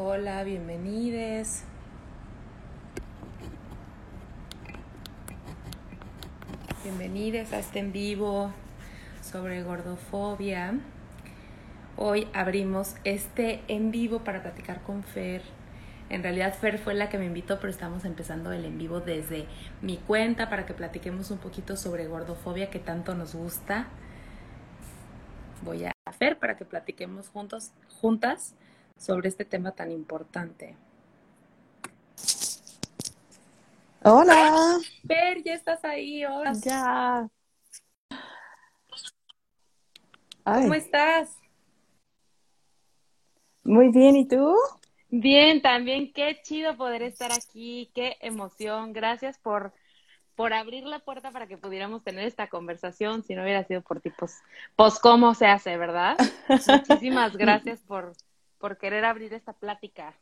Hola, bienvenidos. Bienvenidos a este en vivo sobre gordofobia. Hoy abrimos este en vivo para platicar con Fer. En realidad Fer fue la que me invitó, pero estamos empezando el en vivo desde mi cuenta para que platiquemos un poquito sobre gordofobia que tanto nos gusta. Voy a Fer para que platiquemos juntos, juntas sobre este tema tan importante. Hola. Fer, ya estás ahí. Hola. Ya. ¿Cómo estás? Muy bien, ¿y tú? Bien, también qué chido poder estar aquí, qué emoción. Gracias por, por abrir la puerta para que pudiéramos tener esta conversación, si no hubiera sido por ti, pues, pues cómo se hace, ¿verdad? Muchísimas gracias por, por querer abrir esta plática.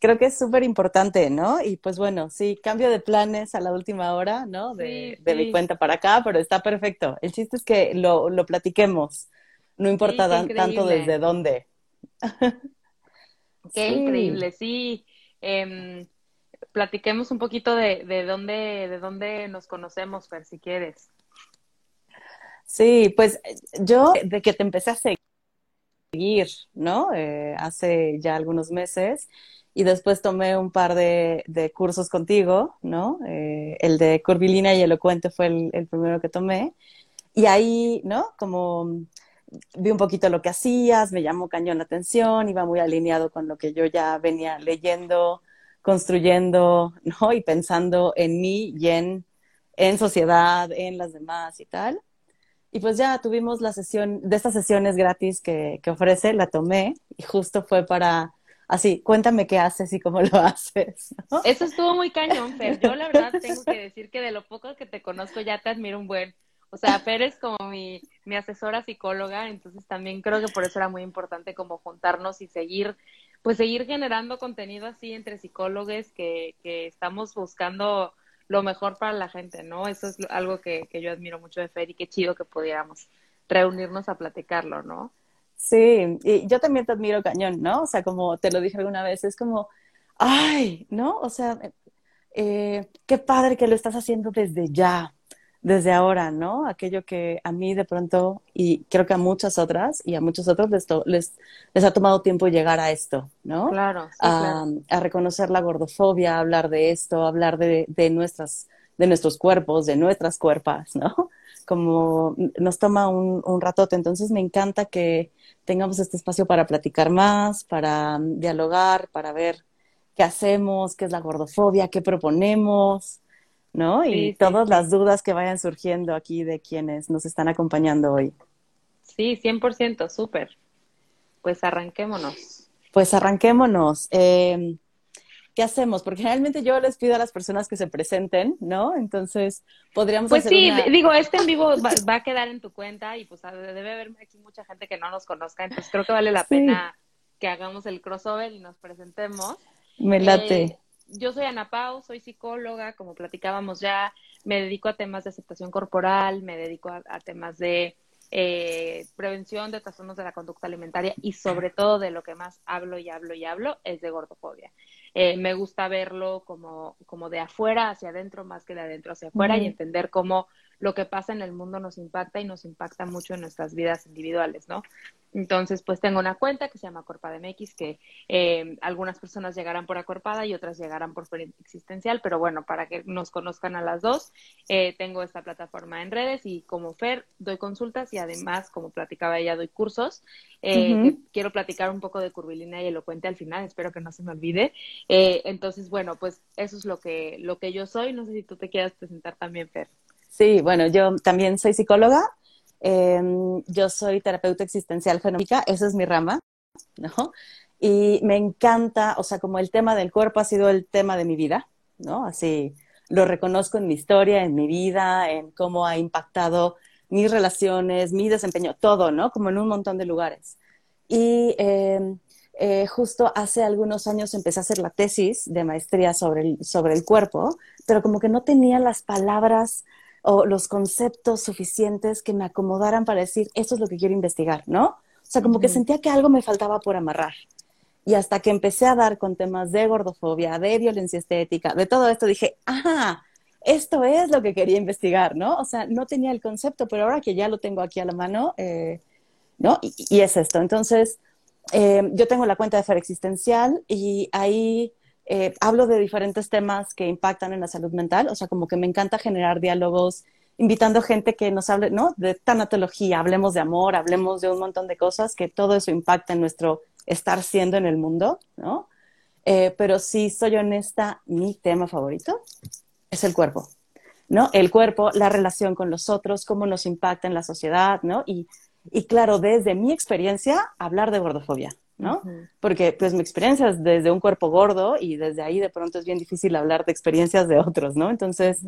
Creo que es súper importante, ¿no? Y pues bueno, sí, cambio de planes a la última hora, ¿no? De, Sí, de sí. mi cuenta para acá, pero está perfecto. El chiste es que lo, lo platiquemos, no importa tanto desde dónde. Qué Sí. increíble, sí. Em, platiquemos un poquito de, de dónde, de dónde nos conocemos, Fer, si quieres. Sí, pues yo de que te empecé a seguir, ¿no? Eh, hace ya algunos meses y después tomé un par de, cursos contigo, ¿no? Eh, el de curvilínea y elocuente fue el, el primero que tomé y ahí, ¿no? Como vi un poquito lo que hacías, me llamó cañón la atención, iba muy alineado con lo que yo ya venía leyendo, construyendo, ¿no? Y pensando en mí y en, en sociedad, en las demás y tal. Y pues ya tuvimos la sesión, de estas sesiones gratis que, que ofrece, la tomé y justo fue para, así, cuéntame qué haces y cómo lo haces, ¿no? Eso estuvo muy cañón, Fer. Yo la verdad tengo que decir que de lo poco que te conozco ya te admiro un buen. O sea, Fer es como mi, mi asesora psicóloga, entonces también creo que por eso era muy importante como juntarnos y seguir, pues seguir generando contenido así entre psicólogos que, que estamos buscando lo mejor para la gente, ¿no? Eso es algo que, que yo admiro mucho de Fer y qué chido que pudiéramos reunirnos a platicarlo, ¿no? Sí, y yo también te admiro cañón, ¿no? O sea, como te lo dije alguna vez, es como, ay, ¿no? O sea, eh, qué padre que lo estás haciendo desde ya, desde ahora, ¿no? Aquello que a mí de pronto, y creo que a muchas otras y a muchos otros les, to- les, les ha tomado tiempo llegar a esto, ¿no? Claro, sí, a, claro. a reconocer la gordofobia, a hablar de esto, a hablar de, de nuestras, de nuestros cuerpos, de nuestras cuerpas, ¿no? Como nos toma un, un ratote. Entonces me encanta que tengamos este espacio para platicar más, para mm, dialogar, para ver qué hacemos, qué es la gordofobia, qué proponemos, ¿no? Y Sí, todas sí. las dudas que vayan surgiendo aquí de quienes nos están acompañando hoy. Sí, 100%, súper. Pues arranquémonos. Pues arranquémonos. Eh, ¿qué hacemos? Porque generalmente yo les pido a las personas que se presenten, ¿no? Entonces, podríamos Pues hacer sí, una... digo, este en vivo va, va a quedar en tu cuenta y pues debe haber aquí mucha gente que no nos conozca, entonces creo que vale la pena que hagamos el crossover y nos presentemos. Me late. Eh, yo soy Ana Pau, soy psicóloga, como platicábamos ya, me dedico a temas de aceptación corporal, me dedico a, a temas de eh, prevención de trastornos de la conducta alimentaria y sobre todo de lo que más hablo y hablo y hablo es de gordofobia. Eh, me gusta verlo como, como de afuera hacia adentro más que de adentro hacia afuera y entender cómo lo que pasa en el mundo nos impacta y nos impacta mucho en nuestras vidas individuales, ¿no? Entonces, pues tengo una cuenta que se llama CorpadeMX, que eh, algunas personas llegarán por acorpada y otras llegarán por existencial, pero bueno, para que nos conozcan a las dos, eh, tengo esta plataforma en redes y como Fer doy consultas y además, como platicaba ella, doy cursos. Eh, quiero platicar un poco de curvilínea y elocuente al final, espero que no se me olvide. Eh, entonces, bueno, pues eso es lo que, lo que yo soy. No sé si tú te quieras presentar también, Fer. Sí, bueno, yo también soy psicóloga. Eh, yo soy terapeuta existencial fenómica, esa es mi rama, ¿no? Y me encanta, o sea, como el tema del cuerpo ha sido el tema de mi vida, ¿no? Así lo reconozco en mi historia, en mi vida, en cómo ha impactado mis relaciones, mi desempeño, todo, ¿no? Como en un montón de lugares. Y eh, eh, justo hace algunos años empecé a hacer la tesis de maestría sobre el, sobre el cuerpo, pero como que no tenía las palabras o los conceptos suficientes que me acomodaran para decir, esto es lo que quiero investigar, ¿no? O sea, como que Ujú. sentía que algo me faltaba por amarrar. Y hasta que empecé a dar con temas de gordofobia, de violencia estética, de todo esto, dije, ah, esto es lo que quería investigar, ¿no? O sea, no tenía el concepto, pero ahora que ya lo tengo aquí a la mano, eh, ¿no? Y, es esto. Entonces, eh, yo tengo la cuenta de Fer Existencial y ahí eh, hablo de diferentes temas que impactan en la salud mental, o sea, como que me encanta generar diálogos invitando gente que nos hable, ¿no? De tanatología, hablemos de amor, hablemos de un montón de cosas, que todo eso impacta en nuestro estar siendo en el mundo, ¿no? pero si soy honesta, mi tema favorito es el cuerpo, ¿no? El cuerpo, la relación con los otros, cómo nos impacta en la sociedad, ¿no? Y, y claro, desde mi experiencia, hablar de gordofobia, ¿no? Porque pues mi experiencia es desde un cuerpo gordo y desde ahí de pronto es bien difícil hablar de experiencias de otros, ¿no? Entonces,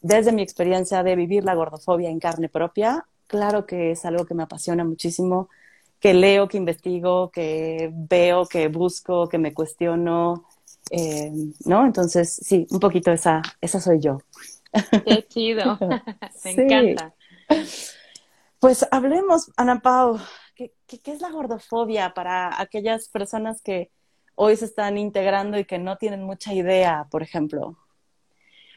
desde mi experiencia de vivir la gordofobia en carne propia, claro que es algo que me apasiona muchísimo, que leo, que investigo, que veo, que busco, que me cuestiono, eh, ¿no? Entonces, sí, un poquito esa, esa soy yo. Qué chido, me encanta. Pues hablemos, Ana Pau, ¿qué, es la gordofobia para aquellas personas que hoy se están integrando y que no tienen mucha idea, por ejemplo?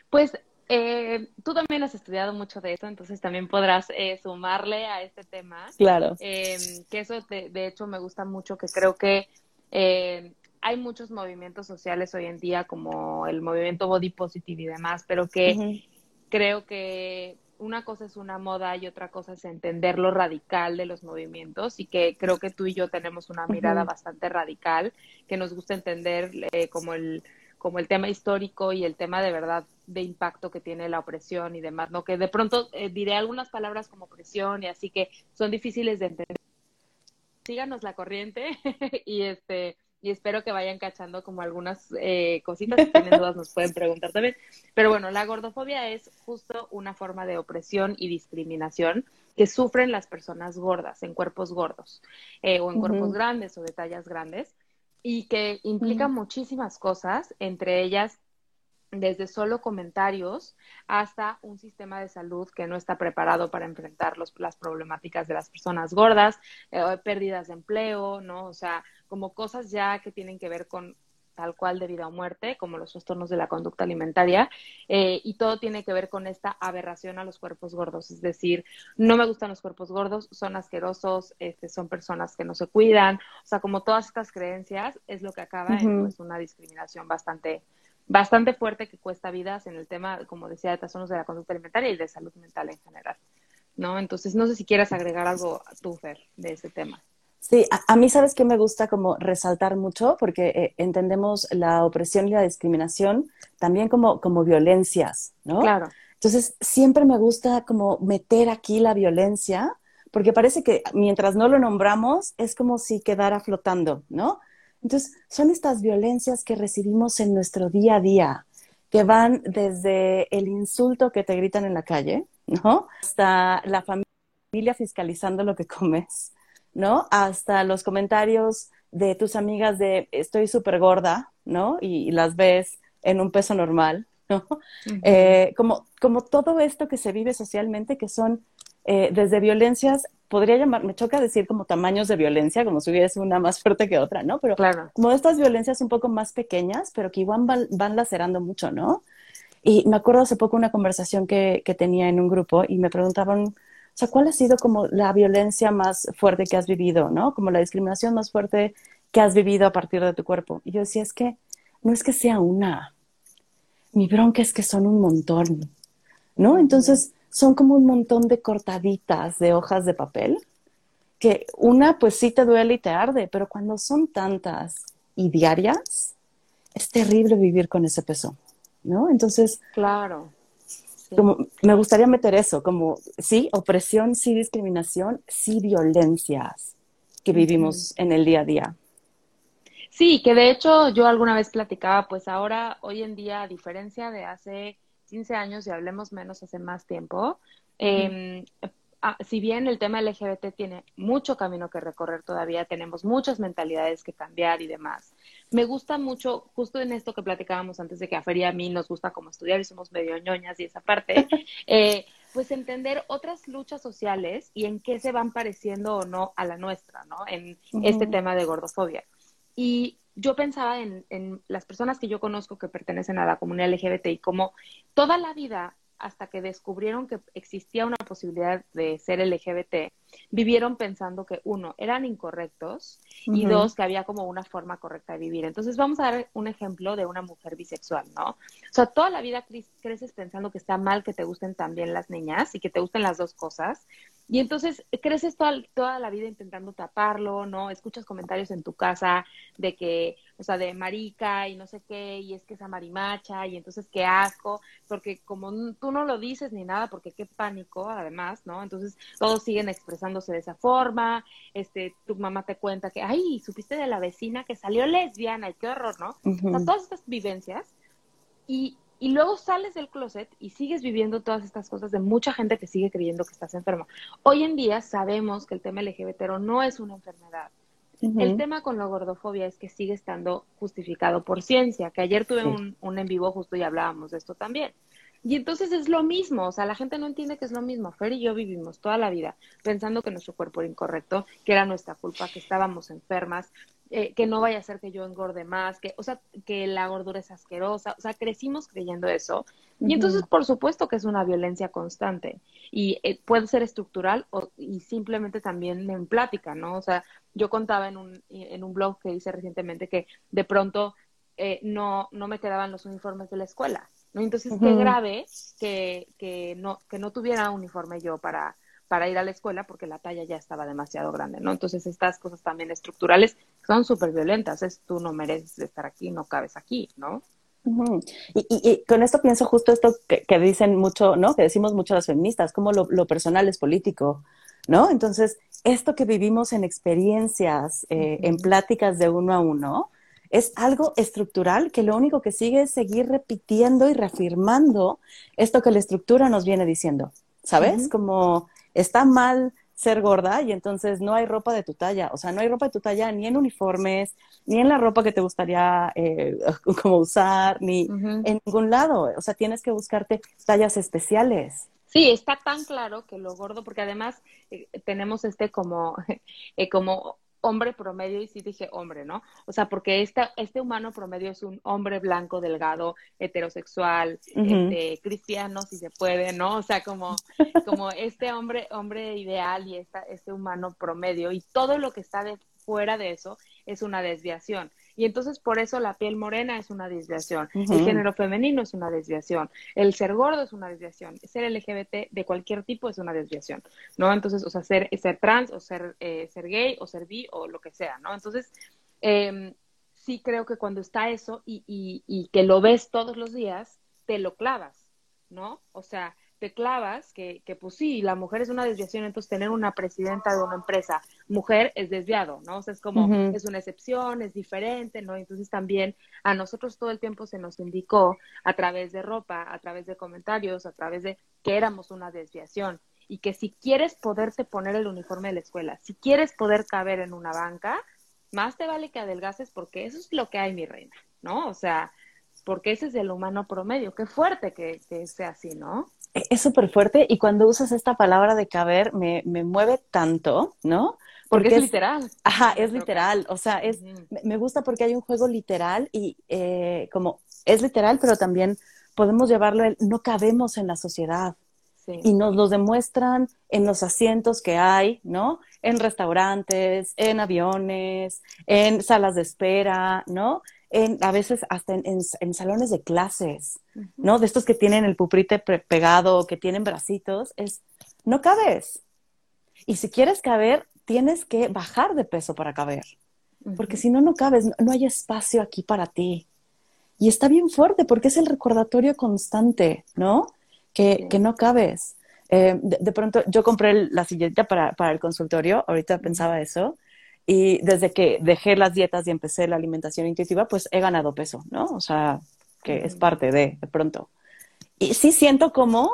Pues eh, tú también has estudiado mucho de eso, entonces también podrás eh, sumarle a este tema. Claro. que eso, de, de, hecho, me gusta mucho, que creo que eh, hay muchos movimientos sociales hoy en día, como el movimiento body positive y demás, pero que creo que una cosa es una moda y otra cosa es entender lo radical de los movimientos y que creo que tú y yo tenemos una mirada bastante radical, que nos gusta entender eh, como el como el tema histórico y el tema de verdad de impacto que tiene la opresión y demás, ¿no? Que de pronto eh, diré algunas palabras como opresión y así que son difíciles de entender. Síganos la corriente y este y espero que vayan cachando como algunas eh, cositas. Si tienen dudas, nos pueden preguntar también. Pero bueno, la gordofobia es justo una forma de opresión y discriminación que sufren las personas gordas, en cuerpos gordos, eh, o en cuerpos grandes o de tallas grandes, y que implica muchísimas cosas, entre ellas desde solo comentarios hasta un sistema de salud que no está preparado para enfrentar los, las problemáticas de las personas gordas, eh, pérdidas de empleo, ¿no? O sea, como cosas ya que tienen que ver con tal cual de vida o muerte, como los trastornos de la conducta alimentaria, eh, y todo tiene que ver con esta aberración a los cuerpos gordos, es decir, no me gustan los cuerpos gordos, son asquerosos, este, son personas que no se cuidan, o sea, como todas estas creencias es lo que acaba en pues, una discriminación bastante bastante fuerte que cuesta vidas en el tema, como decía, de trastornos de la conducta alimentaria y de salud mental en general, ¿no? Entonces, no sé si quieras agregar algo tú, Fer, de ese tema. Sí, a, mí sabes que me gusta como resaltar mucho porque eh, entendemos la opresión y la discriminación también como, como violencias, ¿no? Claro. Entonces, siempre me gusta como meter aquí la violencia porque parece que mientras no lo nombramos es como si quedara flotando, ¿no? Entonces, son estas violencias que recibimos en nuestro día a día, que van desde el insulto que te gritan en la calle, ¿no? Hasta la familia fiscalizando lo que comes, ¿no? Hasta los comentarios de tus amigas de estoy súper gorda, ¿no? Y, las ves en un peso normal, ¿no? Eh, como, como todo esto que se vive socialmente, que son eh, desde violencias podría llamar, me choca decir como tamaños de violencia, como si hubiese una más fuerte que otra, ¿no? Pero claro. como estas violencias un poco más pequeñas, pero que igual van, lacerando mucho, ¿no? Y me acuerdo hace poco una conversación que, que, tenía en un grupo y me preguntaban, o sea, ¿cuál ha sido como la violencia más fuerte que has vivido, ¿no? Como la discriminación más fuerte que has vivido a partir de tu cuerpo. Y yo decía, es que no es que sea una, mi bronca es que son un montón, ¿no? Entonces, son como un montón de cortaditas de hojas de papel, que una pues sí te duele y te arde, pero cuando son tantas y diarias, es terrible vivir con ese peso, ¿no? Entonces, claro. Como, me gustaría meter eso, como sí, opresión, sí, discriminación, sí, violencias que vivimos en el día a día. Sí, que de hecho yo alguna vez platicaba, pues ahora, hoy en día, a diferencia de hace 15 años y hablemos menos hace más tiempo. Em, ah, si bien el tema LGBT tiene mucho camino que recorrer todavía, tenemos muchas mentalidades que cambiar y demás. Me gusta mucho, justo en esto que platicábamos antes de que a Feria a mí nos gusta como estudiar y somos medio ñoñas y esa parte, eh, pues entender otras luchas sociales y en qué se van pareciendo o no a la nuestra, ¿no? En este tema de gordofobia. Y yo pensaba en, en las personas que yo conozco que pertenecen a la comunidad LGBT y como toda la vida hasta que descubrieron que existía una posibilidad de ser LGBT, vivieron pensando que uno, eran incorrectos y dos, que había como una forma correcta de vivir. Entonces vamos a dar un ejemplo de una mujer bisexual, ¿no? O sea, toda la vida creces pensando que está mal que te gusten también las niñas y que te gusten las dos cosas. Y entonces creces toda, toda la vida intentando taparlo, ¿no? Escuchas comentarios en tu casa de que o sea, de marica y no sé qué, y es que esa marimacha, y entonces qué asco, porque como tú no lo dices ni nada, porque qué pánico, además, ¿no? Entonces todos siguen expresándose de esa forma, este, tu mamá te cuenta que, ay, supiste de la vecina que salió lesbiana, y qué horror, ¿no? O sea, todas estas vivencias, y, y luego sales del closet y sigues viviendo todas estas cosas de mucha gente que sigue creyendo que estás enferma. Hoy en día sabemos que el tema LGBT no es una enfermedad, el tema con la gordofobia es que sigue estando justificado por ciencia, que ayer tuve un, un, en vivo justo y hablábamos de esto también. Y entonces es lo mismo, o sea, la gente no entiende que es lo mismo. Fer y yo vivimos toda la vida pensando que nuestro cuerpo era incorrecto, que era nuestra culpa, que estábamos enfermas, eh, que no vaya a ser que yo engorde más, que, o sea, que la gordura es asquerosa, o sea, crecimos creyendo eso. Y entonces, por supuesto que es una violencia constante y eh, puede ser estructural o, y simplemente también en plática, ¿no? O sea, yo contaba en un, en un blog que hice recientemente que de pronto eh, no, no me quedaban los uniformes de la escuela, ¿no? Entonces, qué grave que, que, no, que no tuviera uniforme yo para, para ir a la escuela porque la talla ya estaba demasiado grande, ¿no? Entonces estas cosas también estructurales son súper violentas, es tú no mereces estar aquí, no cabes aquí, ¿no? y, con esto pienso justo esto que, dicen mucho, ¿no? Que decimos mucho las feministas, como lo, personal es político, ¿no? Entonces, esto que vivimos en experiencias, eh, en pláticas de uno a uno, es algo estructural que lo único que sigue es seguir repitiendo y reafirmando esto que la estructura nos viene diciendo, ¿sabes? Como está mal ser gorda y entonces no hay ropa de tu talla. O sea, no hay ropa de tu talla ni en uniformes, ni en la ropa que te gustaría eh, como usar, ni en ningún lado. O sea, tienes que buscarte tallas especiales. Sí, está tan claro que lo gordo, porque además eh, tenemos este como, eh, como hombre promedio, y sí dije hombre, ¿no? O sea, porque esta, este humano promedio es un hombre blanco, delgado, heterosexual, este, cristiano, si se puede, ¿no? O sea, como, como este hombre, hombre ideal y esta, este humano promedio, y todo lo que está de, fuera de eso es una desviación. Y entonces por eso la piel morena es una desviación, el género femenino es una desviación, el ser gordo es una desviación, ser LGBT de cualquier tipo es una desviación, ¿no? Entonces, o sea, ser, ser trans o ser, eh, ser gay o ser bi o lo que sea, ¿no? Entonces, eh, sí creo que cuando está eso y, y, y que lo ves todos los días, te lo clavas, ¿no? O sea, te clavas que, que, pues sí, la mujer es una desviación, entonces tener una presidenta de una empresa mujer es desviado, ¿no? O sea, es como, es una excepción, es diferente, ¿no? Entonces también a nosotros todo el tiempo se nos indicó a través de ropa, a través de comentarios, a través de que éramos una desviación y que si quieres poderte poner el uniforme de la escuela, si quieres poder caber en una banca, más te vale que adelgaces porque eso es lo que hay, mi reina, ¿no? O sea, porque ese es el humano promedio. Qué fuerte que, que sea así, ¿no? Es súper fuerte y cuando usas esta palabra de caber me, me mueve tanto, ¿no? Porque, es, literal. Ajá, es literal. O sea, es, me gusta porque hay un juego literal y eh, como es literal, pero también podemos llevarlo el no cabemos en la sociedad. Y nos lo demuestran en los asientos que hay, ¿no? En restaurantes, en aviones, en salas de espera, ¿no? En, a veces hasta en, salones de clases, ¿no? De estos que tienen el puprite pegado, que tienen bracitos, es, no cabes. Y si quieres caber, tienes que bajar de peso para caber, porque si no, no cabes, no, hay espacio aquí para ti. Y está bien fuerte porque es el recordatorio constante, ¿no? Que, que no cabes. Eh, de, pronto, yo compré la silleta para, para el consultorio, ahorita pensaba eso, y desde que dejé las dietas y empecé la alimentación intuitiva, pues he ganado peso, ¿no? O sea, que es parte de, de pronto. Y sí siento como,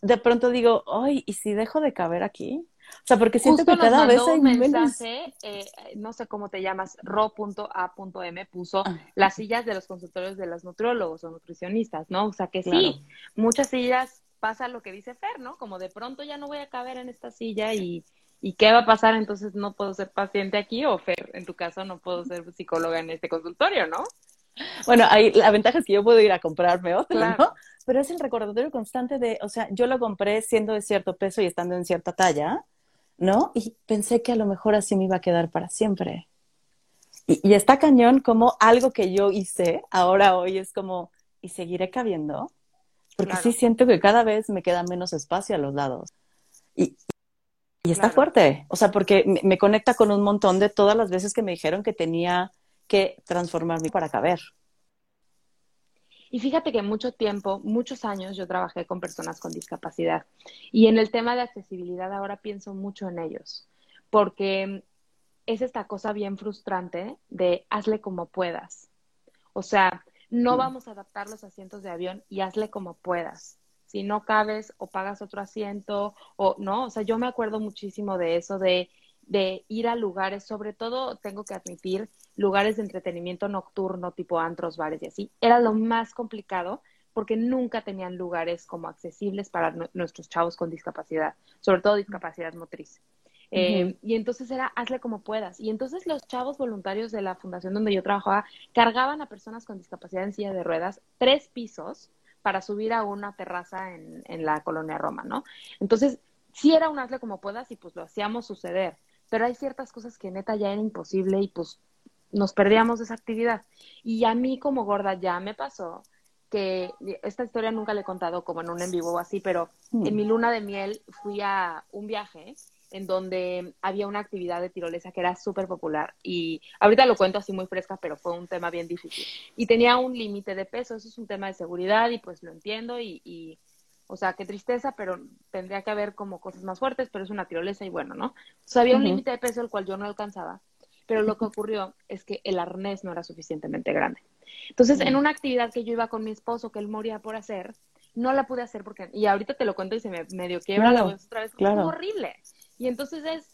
de pronto digo, ay, ¿y si dejo de caber aquí? O sea, porque siento que cada vez hay un mensaje, eh, no sé cómo te llamas, ro.a.m puso ah, las sillas de los consultorios de los nutriólogos o nutricionistas, ¿no? O sea, que sí, muchas sillas pasa lo que dice Fer, ¿no? Como de pronto ya no voy a caber en esta silla y, ¿Y qué va a pasar? Entonces no puedo ser paciente aquí o Fer, en tu caso no puedo ser psicóloga en este consultorio, ¿no? Bueno, ahí la ventaja es que yo puedo ir a comprarme otro, ¿no? Pero es el recordatorio constante de, o sea, yo lo compré siendo de cierto peso y estando en cierta talla, ¿no? Y pensé que a lo mejor así me iba a quedar para siempre. Y, está cañón como algo que yo hice, ahora hoy es como, ¿y seguiré cabiendo? Porque sí siento que cada vez me queda menos espacio a los lados. Y, y está fuerte, o sea, porque me, conecta con un montón de todas las veces que me dijeron que tenía que transformarme para caber. Y fíjate que mucho tiempo, muchos años yo trabajé con personas con discapacidad y en el tema de accesibilidad ahora pienso mucho en ellos, porque es esta cosa bien frustrante de hazle como puedas. O sea, no mm. vamos a adaptar los asientos de avión y hazle como puedas. Si no cabes o pagas otro asiento o no, o sea, yo me acuerdo muchísimo de eso, de, de ir a lugares, sobre todo tengo que admitir, lugares de entretenimiento nocturno tipo antros, bares y así, era lo más complicado porque nunca tenían lugares como accesibles para nuestros chavos con discapacidad, sobre todo discapacidad motriz. Eh, y entonces era, hazle como puedas. Y entonces los chavos voluntarios de la fundación donde yo trabajaba cargaban a personas con discapacidad en silla de ruedas tres pisos para subir a una terraza en, en la colonia Roma, ¿no? Entonces, sí era un hazle como puedas y pues lo hacíamos suceder. Pero hay ciertas cosas que neta ya era imposible y pues nos perdíamos de esa actividad. Y a mí como gorda ya me pasó que esta historia nunca le he contado como en un en vivo o así, pero mm. en mi luna de miel fui a un viaje en donde había una actividad de tirolesa que era súper popular y ahorita lo cuento así muy fresca, pero fue un tema bien difícil. Y tenía un límite de peso, eso es un tema de seguridad y pues lo entiendo y, y, o sea, qué tristeza, pero tendría que haber como cosas más fuertes, pero es una tirolesa y bueno, ¿no? Había un límite de peso el cual yo no alcanzaba pero lo que ocurrió es que el arnés no era suficientemente grande. Entonces, en una actividad que yo iba con mi esposo, que él moría por hacer, no la pude hacer porque, y ahorita te lo cuento y se me medio quiebra la voz otra vez, claro. horrible. Y entonces es,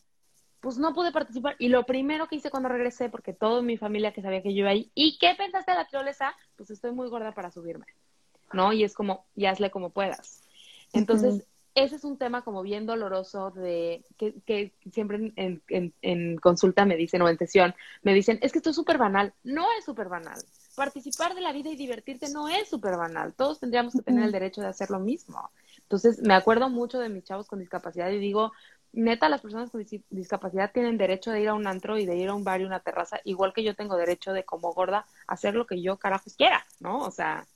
pues no pude participar. Y lo primero que hice cuando regresé, porque toda mi familia que sabía que yo iba ahí, ¿y qué pensaste de la tirolesa? Pues estoy muy gorda para subirme, ¿no? Y es como, y hazle como puedas. Entonces, ese es un tema como bien doloroso de que, que siempre en, en, en, consulta me dicen o en sesión me dicen, es que esto es súper banal. No es súper banal. Participar de la vida y divertirte no es súper banal. Todos tendríamos que tener el derecho de hacer lo mismo. Entonces, me acuerdo mucho de mis chavos con discapacidad y digo, neta, las personas con discapacidad tienen derecho de ir a un antro y de ir a un bar y una terraza, igual que yo tengo derecho de, como gorda, hacer lo que yo carajos quiera, ¿no? O sea,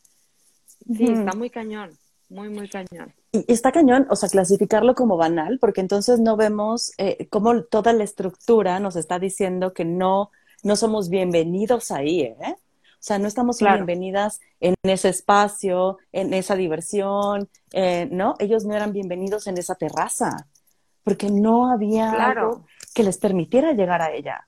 sí, está muy cañón. Muy, muy cañón. Y está cañón, o sea, clasificarlo como banal, porque entonces no vemos eh, cómo toda la estructura nos está diciendo que no, no somos bienvenidos ahí, ¿eh? O sea, no estamos bienvenidas en ese espacio, en esa diversión, eh, ¿no? Ellos no eran bienvenidos en esa terraza, porque no había algo que les permitiera llegar a ella.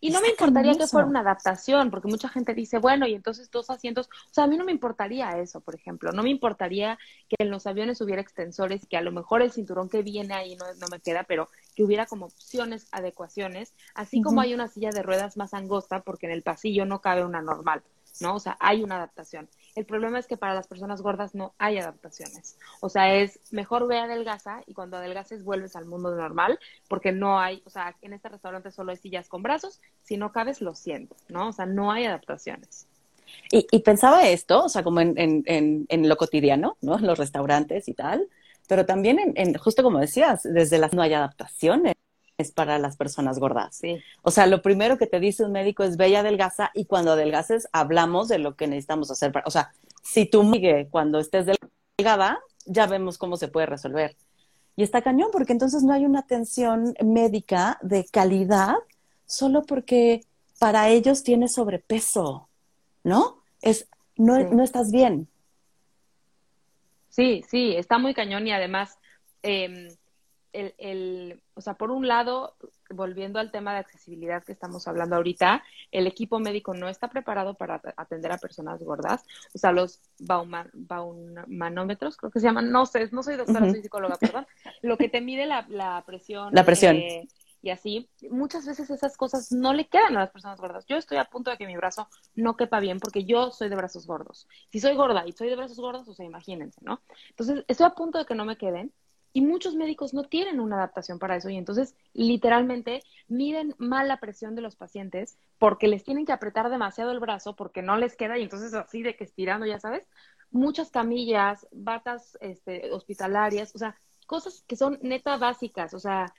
Y no me importaría que fuera una adaptación, porque mucha gente dice, bueno, y entonces dos asientos, o sea, a mí no me importaría eso, por ejemplo, no me importaría que en los aviones hubiera extensores, que a lo mejor el cinturón que viene ahí no, no me queda, pero que hubiera como opciones, adecuaciones, así como hay una silla de ruedas más angosta, porque en el pasillo no cabe una normal, ¿no? O sea, hay una adaptación. El problema es que para las personas gordas no hay adaptaciones. O sea, es mejor ve adelgaza y cuando adelgaces vuelves al mundo normal porque no hay, o sea, en este restaurante solo hay sillas con brazos, si no cabes lo siento, ¿no? O sea, no hay adaptaciones. Y, y pensaba esto, o sea, como en, en, en, lo cotidiano, ¿no? En los restaurantes y tal, pero también en, justo como decías, desde las no hay adaptaciones es para las personas gordas. Sí. O sea, lo primero que te dice un médico es y adelgaza y cuando adelgaces hablamos de lo que necesitamos hacer. Para, o sea, si tú Miguel, cuando estés delgada, ya vemos cómo se puede resolver. Y está cañón porque entonces no hay una atención médica de calidad solo porque para ellos tienes sobrepeso, ¿no? Es, no, no estás bien. Sí, sí, está muy cañón y además eh, el, el, o sea, por un lado, volviendo al tema de accesibilidad que estamos hablando ahorita, el equipo médico no está preparado para atender a personas gordas. O sea, los baumanómetros, creo que se llaman, no sé, no soy doctora, soy psicóloga, perdón. Lo que te mide la, la presión. La presión. Eh, y así, muchas veces esas cosas no le quedan a las personas gordas. Yo estoy a punto de que mi brazo no quepa bien porque yo soy de brazos gordos. Si soy gorda y soy de brazos gordos, o sea, imagínense, ¿no? Entonces, estoy a punto de que no me queden Y muchos médicos no tienen una adaptación para eso y entonces literalmente miden mal la presión de los pacientes porque les tienen que apretar demasiado el brazo porque no les queda y entonces así de que estirando, ya sabes, muchas camillas, batas este, hospitalarias, o sea, cosas que son neta básicas, o sea,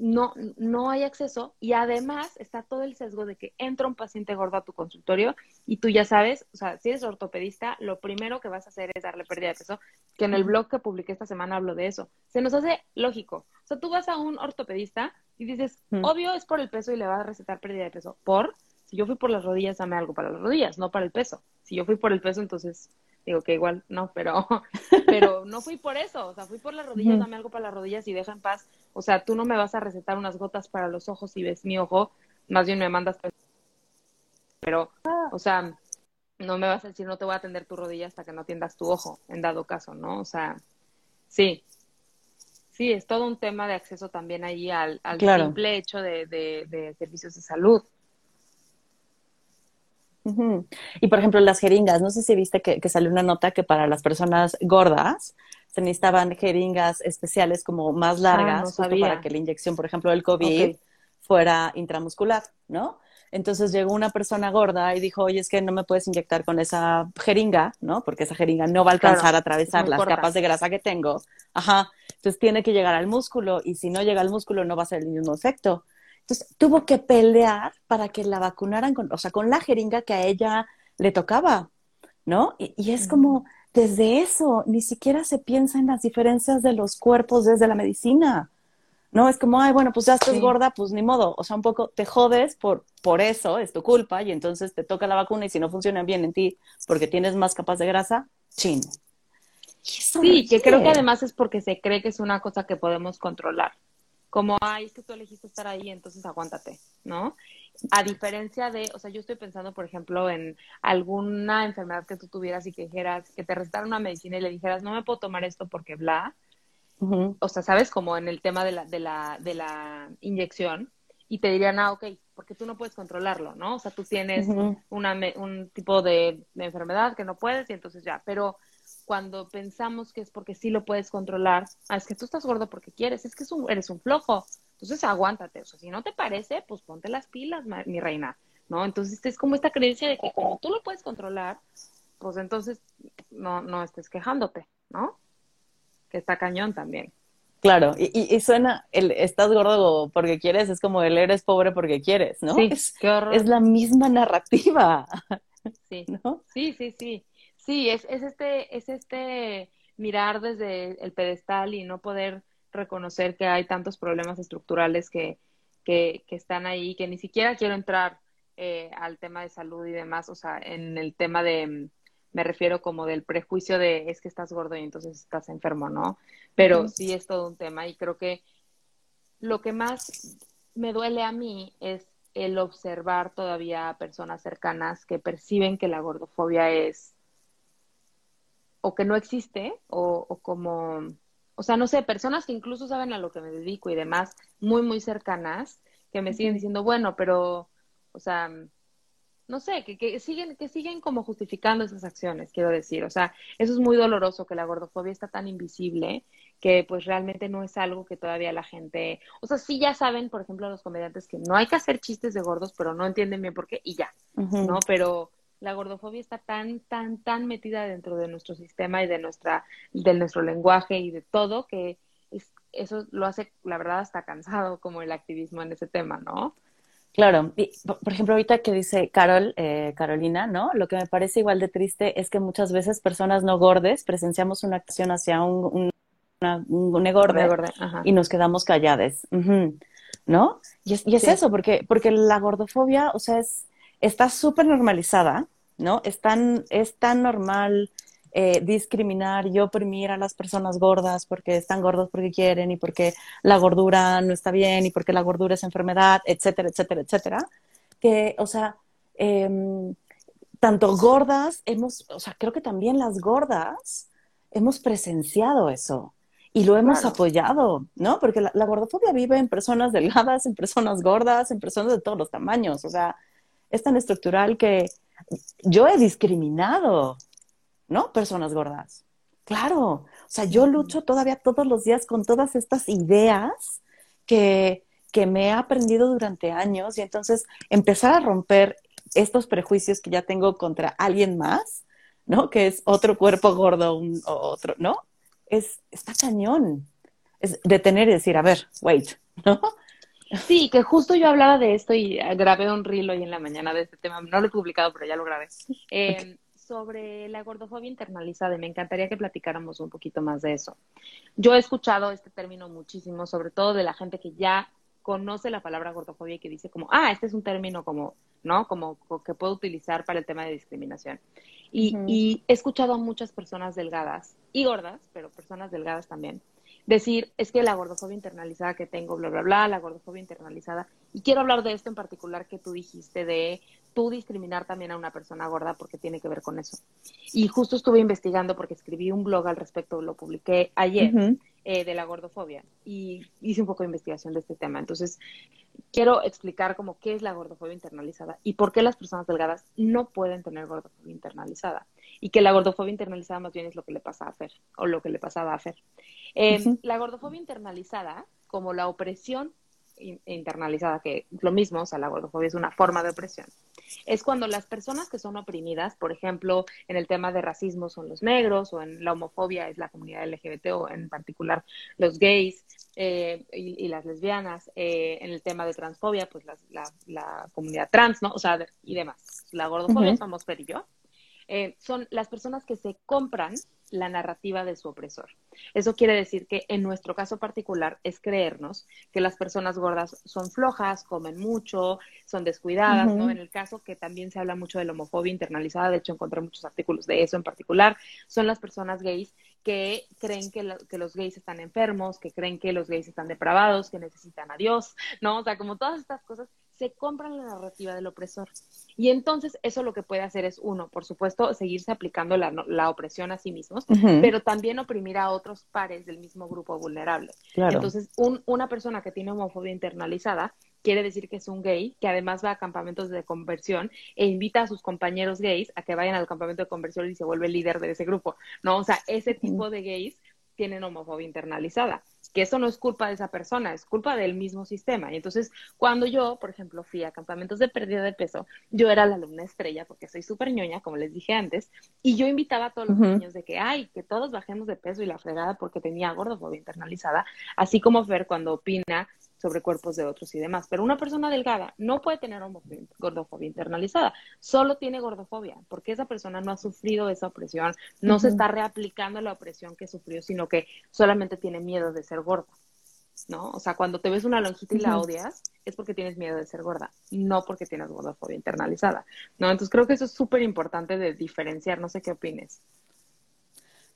no, no hay acceso y además está todo el sesgo de que entra un paciente gordo a tu consultorio y tú ya sabes, o sea, si eres ortopedista, lo primero que vas a hacer es darle pérdida de peso, que en el blog que publiqué esta semana hablo de eso. Se nos hace lógico. O sea, tú vas a un ortopedista y dices, obvio es por el peso y le vas a recetar pérdida de peso. Por, si yo fui por las rodillas, dame algo para las rodillas, no para el peso. Si yo fui por el peso, entonces digo que igual no, pero, pero no fui por eso, o sea, fui por las rodillas, dame algo para las rodillas y deja en paz. O sea, tú no me vas a recetar unas gotas para los ojos si ves mi ojo, más bien me mandas. Pero, o sea, no me vas a decir no te voy a atender tu rodilla hasta que no atiendas tu ojo, en dado caso, ¿no? O sea, sí. Sí, es todo un tema de acceso también ahí al, al simple hecho de, de servicios de salud. Y por ejemplo, las jeringas, no sé si viste que, salió una nota que para las personas gordas se necesitaban jeringas especiales como más ah, largas para que la inyección, por ejemplo, del COVID fuera intramuscular, ¿no? Entonces llegó una persona gorda y dijo, oye, es que no me puedes inyectar con esa jeringa, ¿no? Porque esa jeringa no va a alcanzar a atravesar las capas de grasa que tengo. Ajá. Entonces tiene que llegar al músculo y si no llega al músculo no va a ser el mismo efecto. Entonces tuvo que pelear para que la vacunaran, con, o sea, con la jeringa que a ella le tocaba, ¿no? Y, es como, desde eso, ni siquiera se piensa en las diferencias de los cuerpos desde la medicina. No, es como, ay, bueno, pues ya estás gorda, pues ni modo. O sea, un poco te jodes por, por eso, es tu culpa, y entonces te toca la vacuna y si no funciona bien en ti porque tienes más capas de grasa, chin. Sí, que creo que además es porque se cree que es una cosa que podemos controlar como, ay, es que tú elegiste estar ahí, entonces aguántate, ¿no? A diferencia de, o sea, yo estoy pensando, por ejemplo, en alguna enfermedad que tú tuvieras y que dijeras, que te recetaran una medicina y le dijeras, no me puedo tomar esto porque bla. O sea, ¿sabes? Como en el tema de la, de la, de la inyección. Y te dirían, ah, ok, porque tú no puedes controlarlo, ¿no? O sea, tú tienes una, un tipo de, de enfermedad que no puedes y entonces ya. Pero cuando pensamos que es porque sí lo puedes controlar, ah, es que tú estás gordo porque quieres, es que eres un flojo, entonces aguántate, o sea, si no te parece, pues ponte las pilas, mi reina, ¿no? Entonces es como esta creencia de que como tú lo puedes controlar, pues entonces no, no estés quejándote, ¿no? Que está cañón también. Claro, y, y, suena, el estás gordo porque quieres, es como el eres pobre porque quieres, ¿no? Sí, es, qué horror. es la misma narrativa. Sí, ¿no? sí, sí, sí. Sí, es, es, este, es este mirar desde el pedestal y no poder reconocer que hay tantos problemas estructurales que, que, que están ahí, que ni siquiera quiero entrar eh, al tema de salud y demás, o sea, en el tema de, me refiero como del prejuicio de es que estás gordo y entonces estás enfermo, ¿no? Pero sí es todo un tema y creo que lo que más me duele a mí es el observar todavía a personas cercanas que perciben que la gordofobia es o que no existe, o, o como, o sea, no sé, personas que incluso saben a lo que me dedico y demás, muy, muy cercanas, que me siguen diciendo, bueno, pero, o sea, no sé, que, que, siguen, que siguen como justificando esas acciones, quiero decir. O sea, eso es muy doloroso que la gordofobia está tan invisible que pues realmente no es algo que todavía la gente, o sea, sí ya saben, por ejemplo, los comediantes que no hay que hacer chistes de gordos, pero no entienden bien por qué y ya, ¿no? Pero la gordofobia está tan, tan, tan metida dentro de nuestro sistema y de nuestra, de nuestro lenguaje y de todo que eso lo hace, la verdad, hasta cansado como el activismo en ese tema, ¿no? Claro, y por ejemplo, ahorita que dice Carol, eh, Carolina, ¿no? Lo que me parece igual de triste es que muchas veces personas no gordes presenciamos una acción hacia un, un, un egorde, y nos quedamos calladas, ¿no? Y es, y es eso, porque, porque la gordofobia, o sea, es, está súper normalizada, ¿no? Es tan, es tan normal eh, discriminar y oprimir a las personas gordas porque están gordos porque quieren y porque la gordura no está bien y porque la gordura es enfermedad, etcétera, etcétera, etcétera. Que, o sea, em, tanto gordas, hemos, o sea, creo que también las gordas hemos presenciado eso y lo hemos apoyado, ¿no? Porque la, la, gordofobia vive en personas delgadas, en personas gordas, en personas de todos los tamaños, o sea, es tan estructural que yo he discriminado, ¿no? Personas gordas. Claro. O sea, yo lucho todavía todos los días con todas estas ideas que, que me he aprendido durante años y entonces empezar a romper estos prejuicios que ya tengo contra alguien más, ¿no? Que es otro cuerpo gordo un, o otro, ¿no? Es, está cañón. Es detener y decir, a ver, wait, ¿no? Sí, que justo yo hablaba de esto y grabé un reel hoy en la mañana de este tema. No lo he publicado, pero ya lo grabé. Eh, sobre la gordofobia internalizada y me encantaría que platicáramos un poquito más de eso. Yo he escuchado este término muchísimo, sobre todo de la gente que ya conoce la palabra gordofobia y que dice como, ah, este es un término como, ¿no? Como que puedo utilizar para el tema de discriminación. Y, y he escuchado a muchas personas delgadas y gordas, pero personas delgadas también, decir, es que la gordofobia internalizada que tengo, bla, bla, bla, la gordofobia internalizada. Y quiero hablar de esto en particular que tú dijiste, de tú discriminar también a una persona gorda porque tiene que ver con eso. Y justo estuve investigando porque escribí un blog al respecto, lo publiqué ayer, eh, de la gordofobia, y hice un poco de investigación de este tema. Entonces, quiero explicar como qué es la gordofobia internalizada y por qué las personas delgadas no pueden tener gordofobia internalizada. Y que la gordofobia internalizada más bien es lo que le pasa a Fer, o lo que le pasaba a Fer. Eh, la gordofobia internalizada, como la opresión internalizada, que es lo mismo, o sea, la gordofobia es una forma de opresión, es cuando las personas que son oprimidas, por ejemplo, en el tema de racismo son los negros, o en la homofobia es la comunidad LGBT, o en particular los gays eh, y, las lesbianas, eh, en el tema de transfobia, pues la, comunidad trans, ¿no? O sea, y demás. La gordofobia somos Fer y yo. Eh, son las personas que se compran la narrativa de su opresor. Eso quiere decir que en nuestro caso particular es creernos que las personas gordas son flojas, comen mucho, son descuidadas, ¿no? En el caso que también se habla mucho de la homofobia internalizada, de hecho encontré muchos artículos de eso en particular, son las personas gays que creen que, que, los gays están enfermos, que creen que los gays están depravados, que necesitan a Dios, ¿no? O sea, como todas estas cosas se compran la narrativa del opresor. Y entonces eso lo que puede hacer es, uno, por supuesto, seguirse aplicando la, la opresión a sí mismos, pero también oprimir a otros pares del mismo grupo vulnerable. Entonces, un, una persona que tiene homofobia internalizada quiere decir que es un gay, que además va a campamentos de conversión e invita a sus compañeros gays a que vayan al campamento de conversión y se vuelve líder de ese grupo, ¿no? O sea, ese tipo de gays tienen homofobia internalizada, que eso no es culpa de esa persona, es culpa del mismo sistema. Y entonces, cuando yo, por ejemplo, fui a campamentos de pérdida de peso, yo era la alumna estrella porque soy súper ñoña, como les dije antes, y yo invitaba a todos los niños de que, ay, que todos bajemos de peso y la fregada porque tenía gordofobia internalizada, así como Fer cuando opina sobre cuerpos de otros y demás. Pero una persona delgada no puede tener gordofobia internalizada, solo tiene gordofobia, porque esa persona no ha sufrido esa opresión, no se está reaplicando la opresión que sufrió, sino que solamente tiene miedo de ser gorda. ¿No? O sea, cuando te ves una lonjita y la odias, es porque tienes miedo de ser gorda, no porque tienes gordofobia internalizada, ¿no? Entonces creo que eso es súper importante de diferenciar, no sé qué opines.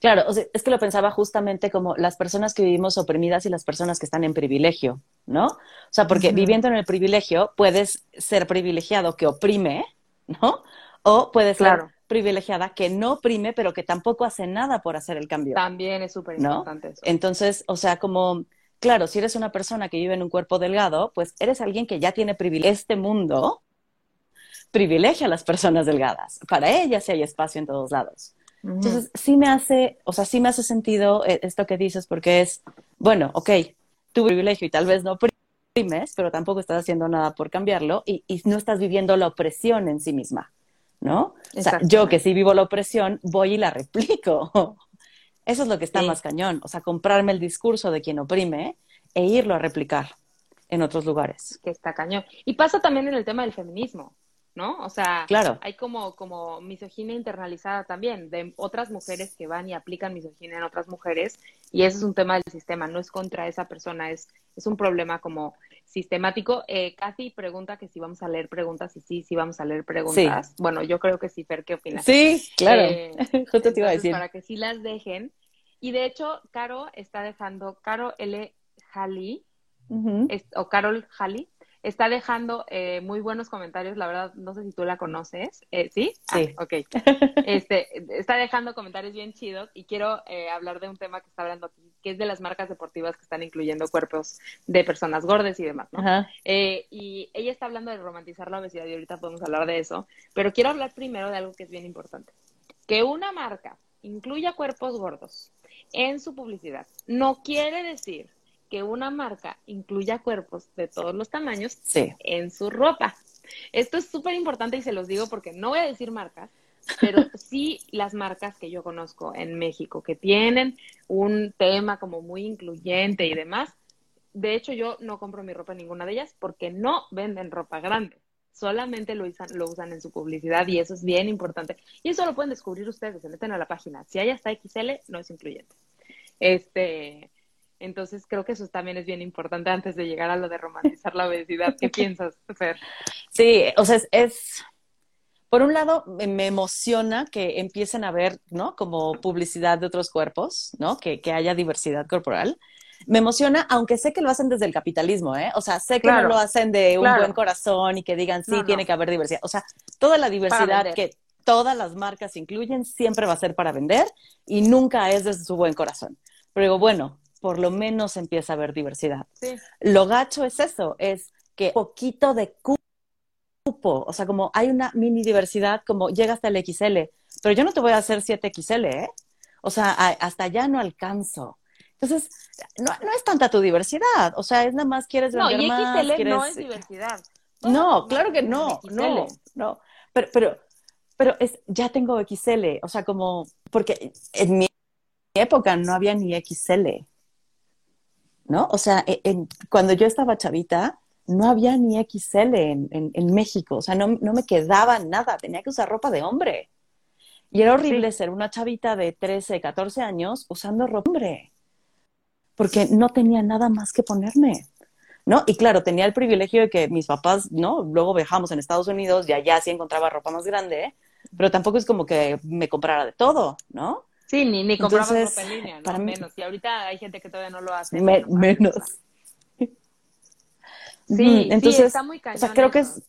Claro, es que lo pensaba justamente como las personas que vivimos oprimidas y las personas que están en privilegio, ¿no? O sea, porque viviendo en el privilegio puedes ser privilegiado que oprime, ¿no? O puedes ser privilegiada que no oprime, pero que tampoco hace nada por hacer el cambio. También es súper importante eso. Entonces, o sea, como, claro, si eres una persona que vive en un cuerpo delgado, pues eres alguien que ya tiene privilegio. Este mundo privilegia a las personas delgadas. Para ellas sí hay espacio en todos lados. Entonces, sí me hace, o sea, sí me hace sentido eh, esto que dices, porque es, bueno, ok, tu privilegio y tal vez no primes, pero tampoco estás haciendo nada por cambiarlo y, no estás viviendo la opresión en sí misma, ¿no? O sea, yo que sí vivo la opresión, voy y la replico. Eso es lo que está más cañón, o sea, comprarme el discurso de quien oprime e irlo a replicar en otros lugares. Que está cañón. Y pasa también en el tema del feminismo. ¿No? O sea, claro. hay como, como misoginia internalizada también, de otras mujeres que van y aplican misoginia en otras mujeres, y eso es un tema del sistema, no es contra esa persona, es, es un problema como sistemático. Eh, Kathy pregunta que si vamos a leer preguntas, y sí, sí vamos a leer preguntas. Bueno, yo creo que sí, Fer, ¿qué opinas? Sí, claro, eh, justo te iba a decir. Para que sí las dejen. Y de hecho, Caro está dejando, Caro L. Halley, o Carol Halley, Está dejando eh, muy buenos comentarios, la verdad, no sé si tú la conoces, eh, ¿sí? Sí. Ah, ok. Este, está dejando comentarios bien chidos y quiero eh, hablar de un tema que está hablando aquí, que es de las marcas deportivas que están incluyendo cuerpos de personas gordas y demás, ¿no? y ella está hablando de romantizar la obesidad y ahorita podemos hablar de eso, pero quiero hablar primero de algo que es bien importante. que una marca incluya cuerpos gordos en su publicidad, no quiere decir que una marca incluya cuerpos de todos los tamaños en su ropa. Esto es súper importante y se los digo porque no voy a decir marcas, pero sí las marcas que yo conozco en México que tienen un tema como muy incluyente y demás. De hecho, yo no compro mi ropa en ninguna de ellas porque no venden ropa grande. Solamente lo usan, lo usan en su publicidad y eso es bien importante. Y eso lo pueden descubrir ustedes, se meten a la página. Si hay hasta XL, no es incluyente. Este, entonces creo que eso también es bien importante antes de llegar a lo de romantizar la obesidad. ¿Qué piensas, Fer? Sí, o sea, es, por un lado me emociona que empiecen a ver, ¿no? Como publicidad de otros cuerpos, ¿no? Que, que haya diversidad corporal. Me emociona, aunque sé que lo hacen desde el capitalismo, ¿eh? O sea, sé que no lo hacen de un buen corazón y que digan, sí, tiene que haber diversidad. O sea, toda la diversidad que todas las marcas incluyen siempre va a ser para vender y nunca es desde su buen corazón. Pero digo, bueno, por lo menos empieza a haber diversidad. Lo gacho es eso, es que poquito de cupo, o sea, como hay una mini diversidad, como llega hasta el XL, pero yo no te voy a hacer 7XL, ¿eh? O sea, hasta allá no alcanzo. Entonces, no, es tanta tu diversidad, o sea, es nada más quieres vender no, y XL no es diversidad. no, claro que no, no, no. Pero, pero, pero es, ya tengo XL, o sea, como, porque en mi época no había ni XL. ¿No? O sea, e, cuando yo estaba chavita, no había ni XL en, México, o sea, no, me quedaba nada, tenía que usar ropa de hombre. Y era horrible ser una chavita de 13, 14 años usando ropa de hombre, porque no tenía nada más que ponerme. ¿No? Y claro, tenía el privilegio de que mis papás, ¿no? Luego viajamos en Estados Unidos y allá sí encontraba ropa más grande, pero tampoco es como que me comprara de todo, ¿no? Sí, ni, ni compramos ropa en línea, ¿no? Para menos. Y ahorita hay gente que todavía no lo hace. menos. Sí, entonces, sí, está muy cañón. O sea, creo que es.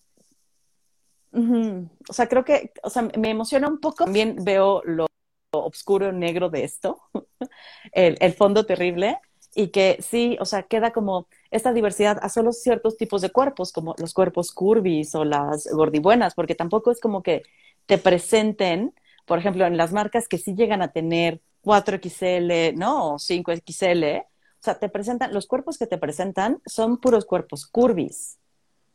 O sea, creo que, o sea, me emociona un poco. También veo lo, oscuro negro de esto, el, el, fondo terrible, y que sí, o sea, queda como esta diversidad a solo ciertos tipos de cuerpos, como los cuerpos curvis o las gordibuenas, porque tampoco es como que te presenten por ejemplo, en las marcas que sí llegan a tener 4XL, ¿no? O 5XL, o sea, te presentan, los cuerpos que te presentan son puros cuerpos curvis,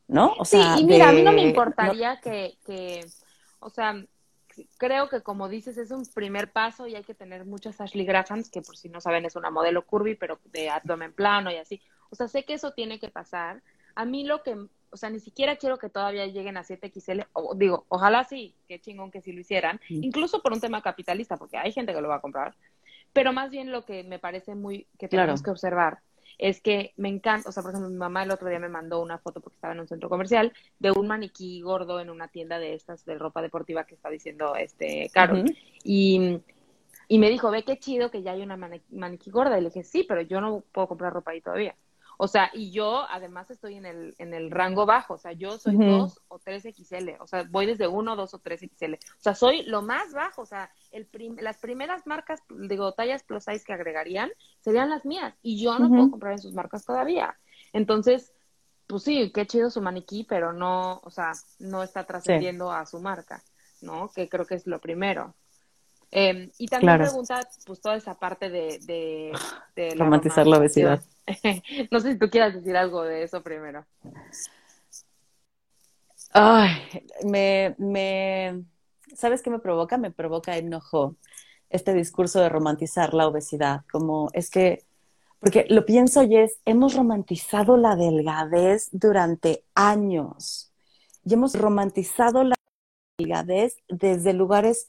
¿no? O sea, sí, y mira, a mí no me importaría que, que, o sea, creo que como dices, es un primer paso y hay que tener muchas Ashley Grahams, que por si no saben es una modelo curvy, pero de abdomen plano y así. O sea, sé que eso tiene que pasar. A mí lo que o sea, ni siquiera quiero que todavía lleguen a 7XL, o digo, ojalá sí, qué chingón que sí lo hicieran, incluso por un tema capitalista, porque hay gente que lo va a comprar, pero más bien lo que me parece muy que tenemos que observar es que me encanta, o sea, por ejemplo, mi mamá el otro día me mandó una foto porque estaba en un centro comercial de un maniquí gordo en una tienda de estas de ropa deportiva que está diciendo este Carol y y me dijo, ve qué chido que ya hay una maniquí gorda. Y le dije, sí, pero yo no puedo comprar ropa ahí todavía. O sea, y yo además estoy en el, en el rango bajo, o sea, yo soy 2 o 3 XL, o sea, voy desde 1, 2 o 3 XL. O sea, soy lo más bajo, o sea, el las primeras marcas, digo, tallas plus size que agregarían serían las mías y yo no puedo comprar en sus marcas todavía. Entonces, pues sí, qué chido su maniquí, pero no, o sea, no está trascendiendo a su marca, ¿no? Que creo que es lo primero. Eh, y también pregunta, pues, toda esa parte de, de, de romantizar la obesidad. no sé si tú quieras decir algo de eso primero. Ay, me, me, ¿sabes qué me provoca? Me provoca enojo este discurso de romantizar la obesidad, como es que, porque lo pienso y es, hemos romantizado la delgadez durante años y hemos romantizado la delgadez desde lugares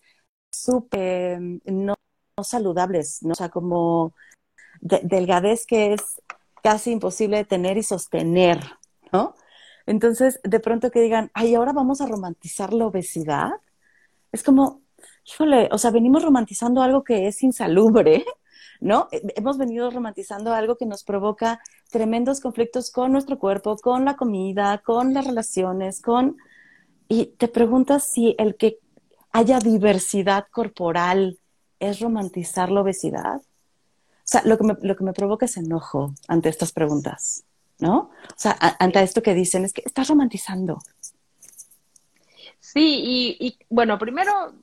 súper no, saludables, ¿no? O sea, como delgadez que es casi imposible de tener y sostener, ¿no? Entonces, de pronto que digan, ay, ahora vamos a romantizar la obesidad, es como, híjole, o sea, venimos romantizando algo que es insalubre, ¿no? Eh, hemos venido romantizando algo que nos provoca tremendos conflictos con nuestro cuerpo, con la comida, con las relaciones, con... Y te preguntas si el que haya diversidad corporal es romantizar la obesidad. O sea, lo que, me, lo que me provoca es enojo ante estas preguntas, ¿no? O sea, ante esto que dicen es que estás romantizando. Sí, y, bueno, primero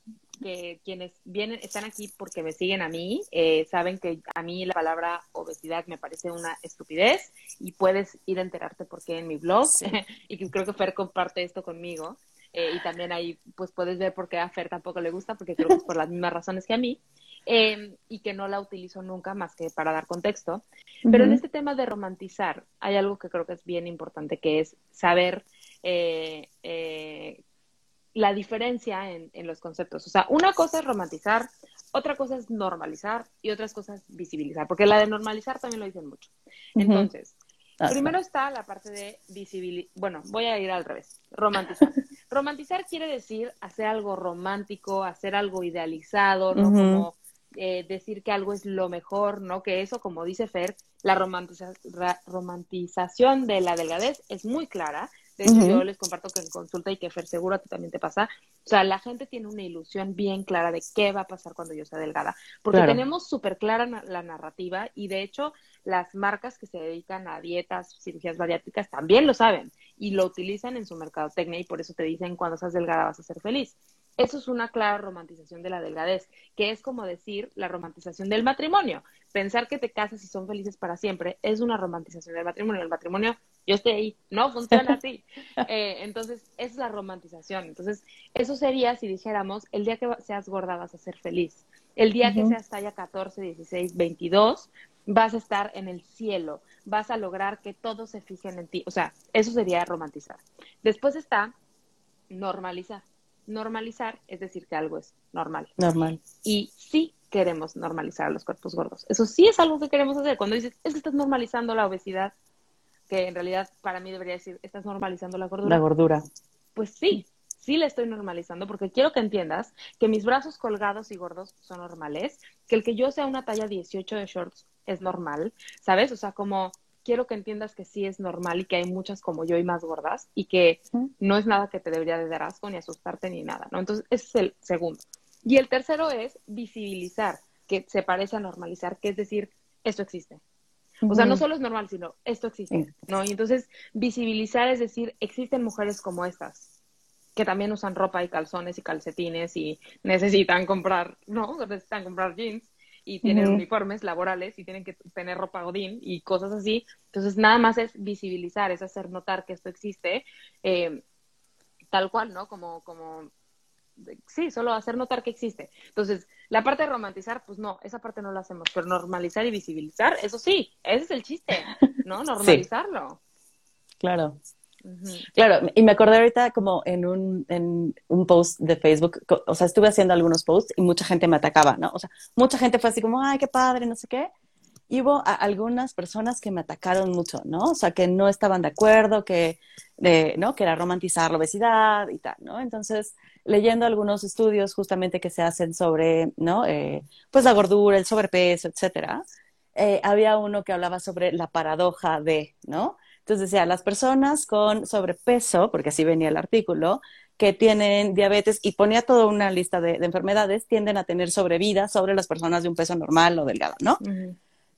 que quienes vienen, están aquí porque me siguen a mí, eh, saben que a mí la palabra obesidad me parece una estupidez y puedes ir a enterarte por qué en mi blog y creo que Fer comparte esto conmigo. Eh, y también ahí pues puedes ver por qué a Fer tampoco le gusta, porque creo que es por las mismas razones que a mí. Em, y que no la utilizo nunca más que para dar contexto. Pero en este tema de romantizar, hay algo que creo que es bien importante, que es saber eh, eh, la diferencia en, los conceptos. O sea, una cosa es romantizar, otra cosa es normalizar y otras cosas visibilizar, porque la de normalizar también lo dicen mucho. Entonces, ah, primero está la parte de visibilizar, bueno, voy a ir al revés, romantizar. romantizar quiere decir hacer algo romántico, hacer algo idealizado, ¿no? Como eh, decir que algo es lo mejor, ¿no? Que eso, como dice Fer, la romantización de la delgadez es muy clara. De hecho, yo les comparto que en consulta y que Fer seguro a ti también te pasa. O sea, la gente tiene una ilusión bien clara de qué va a pasar cuando yo sea delgada. Porque tenemos súper clara la narrativa y de hecho las marcas que se dedican a dietas, cirugías bariátricas también lo saben y lo utilizan en su mercadotecnia y por eso te dicen cuando seas delgada vas a ser feliz. Eso es una clara romantización de la delgadez, que es como decir la romantización del matrimonio. Pensar que te casas y son felices para siempre es una romantización del matrimonio. El matrimonio, yo estoy ahí, no funciona así. Eh, entonces, es la romantización. Entonces, eso sería si dijéramos, el día que seas gorda vas a ser feliz. El día que seas talla 14, 16, 22, vas a estar en el cielo, vas a lograr que todos se fijen en ti. O sea, eso sería romantizar. Después está normalizar normalizar es decir que algo es normal. Normal. Y sí queremos normalizar los cuerpos gordos. Eso sí es algo que queremos hacer. Cuando dices, es que estás normalizando la obesidad, que en realidad para mí debería decir, estás normalizando la gordura. La gordura. Pues sí, sí la estoy normalizando porque quiero que entiendas que mis brazos colgados y gordos son normales, que el que yo sea una talla 18 de shorts es normal, ¿sabes? O sea, como quiero que entiendas que sí es normal y que hay muchas como yo y más gordas y que no es nada que te debería de dar asco ni asustarte ni nada, ¿no? Entonces, ese es el segundo. Y el tercero es visibilizar, que se parece a normalizar, que es decir, esto existe. O sea, no solo es normal, sino esto existe, ¿no? Y entonces, visibilizar es decir, existen mujeres como estas, que también usan ropa y calzones y calcetines y necesitan comprar, ¿no? Necesitan comprar jeans y tienen uniformes laborales y tienen que tener ropa godín y cosas así. Entonces, nada más es visibilizar, es hacer notar que esto existe, eh, tal cual, ¿no? Como, como, sí, solo hacer notar que existe. Entonces, la parte de romantizar, pues no, esa parte no la hacemos, pero normalizar y visibilizar, eso sí, ese es el chiste, ¿no? Normalizarlo. Claro. Claro, y me acordé ahorita como en un, en un post de Facebook, o sea, estuve haciendo algunos posts y mucha gente me atacaba, ¿no? O sea, mucha gente fue así como, ay, qué padre, no sé qué. Y hubo algunas personas que me atacaron mucho, ¿no? O sea, que no estaban de acuerdo, que, ¿no? Que era romantizar la obesidad y tal, ¿no? Entonces, leyendo algunos estudios justamente que se hacen sobre, ¿no? Eh, pues la gordura, el sobrepeso, etcétera, eh, había uno que hablaba sobre la paradoja de, ¿no? Entonces decía, las personas con sobrepeso, porque así venía el artículo, que tienen diabetes y ponía toda una lista de, enfermedades, tienden a tener sobrevida sobre las personas de un peso normal o delgado, ¿no?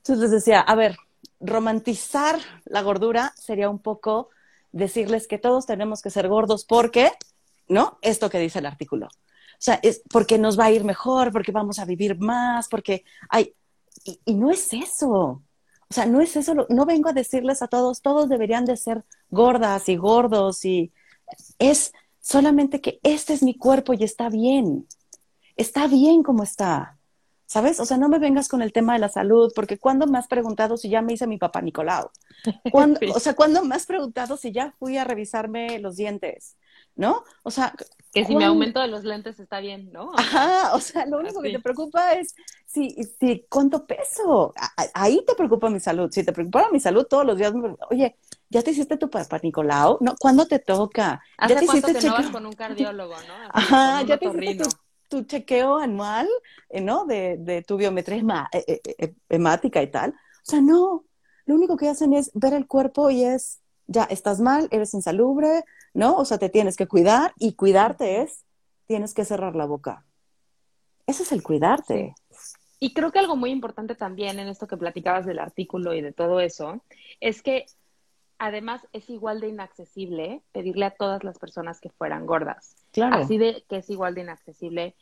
Entonces les decía, a ver, romantizar la gordura sería un poco decirles que todos tenemos que ser gordos porque, ¿no? Esto que dice el artículo. O sea, es porque nos va a ir mejor, porque vamos a vivir más, porque hay... y no es eso. O sea, no es eso, no vengo a decirles a todos, todos deberían de ser gordas y gordos y es solamente que este es mi cuerpo y está bien, está bien como está, ¿sabes? O sea, no me vengas con el tema de la salud, porque cuando me has preguntado si ya me hice mi papá Nicolau? O sea, cuando me has preguntado si ya fui a revisarme los dientes? ¿No? O sea, que si mi aumento de los lentes está bien, ¿no? Ajá, o sea, lo único que te preocupa es si, si cuánto peso. Ahí te preocupa mi salud. Si te preocupa mi salud todos los días, oye, ¿ya te hiciste tu papá Nicolau? No, ¿cuándo te toca? ¿Hace ¿Ya te cuánto que no vas con un cardiólogo, no? Ajá, ya te hiciste tu, chequeo anual, eh, ¿no? De, de tu biometría eh, eh, hemática y tal. O sea, no. Lo único que hacen es ver el cuerpo y es, ya, estás mal, eres insalubre, ¿no? O sea, te tienes que cuidar y cuidarte es, tienes que cerrar la boca. Ese es el cuidarte. Y creo que algo muy importante también en esto que platicabas del artículo y de todo eso, es que además es igual de inaccesible pedirle a todas las personas que fueran gordas. Claro. Así de que es igual de inaccesible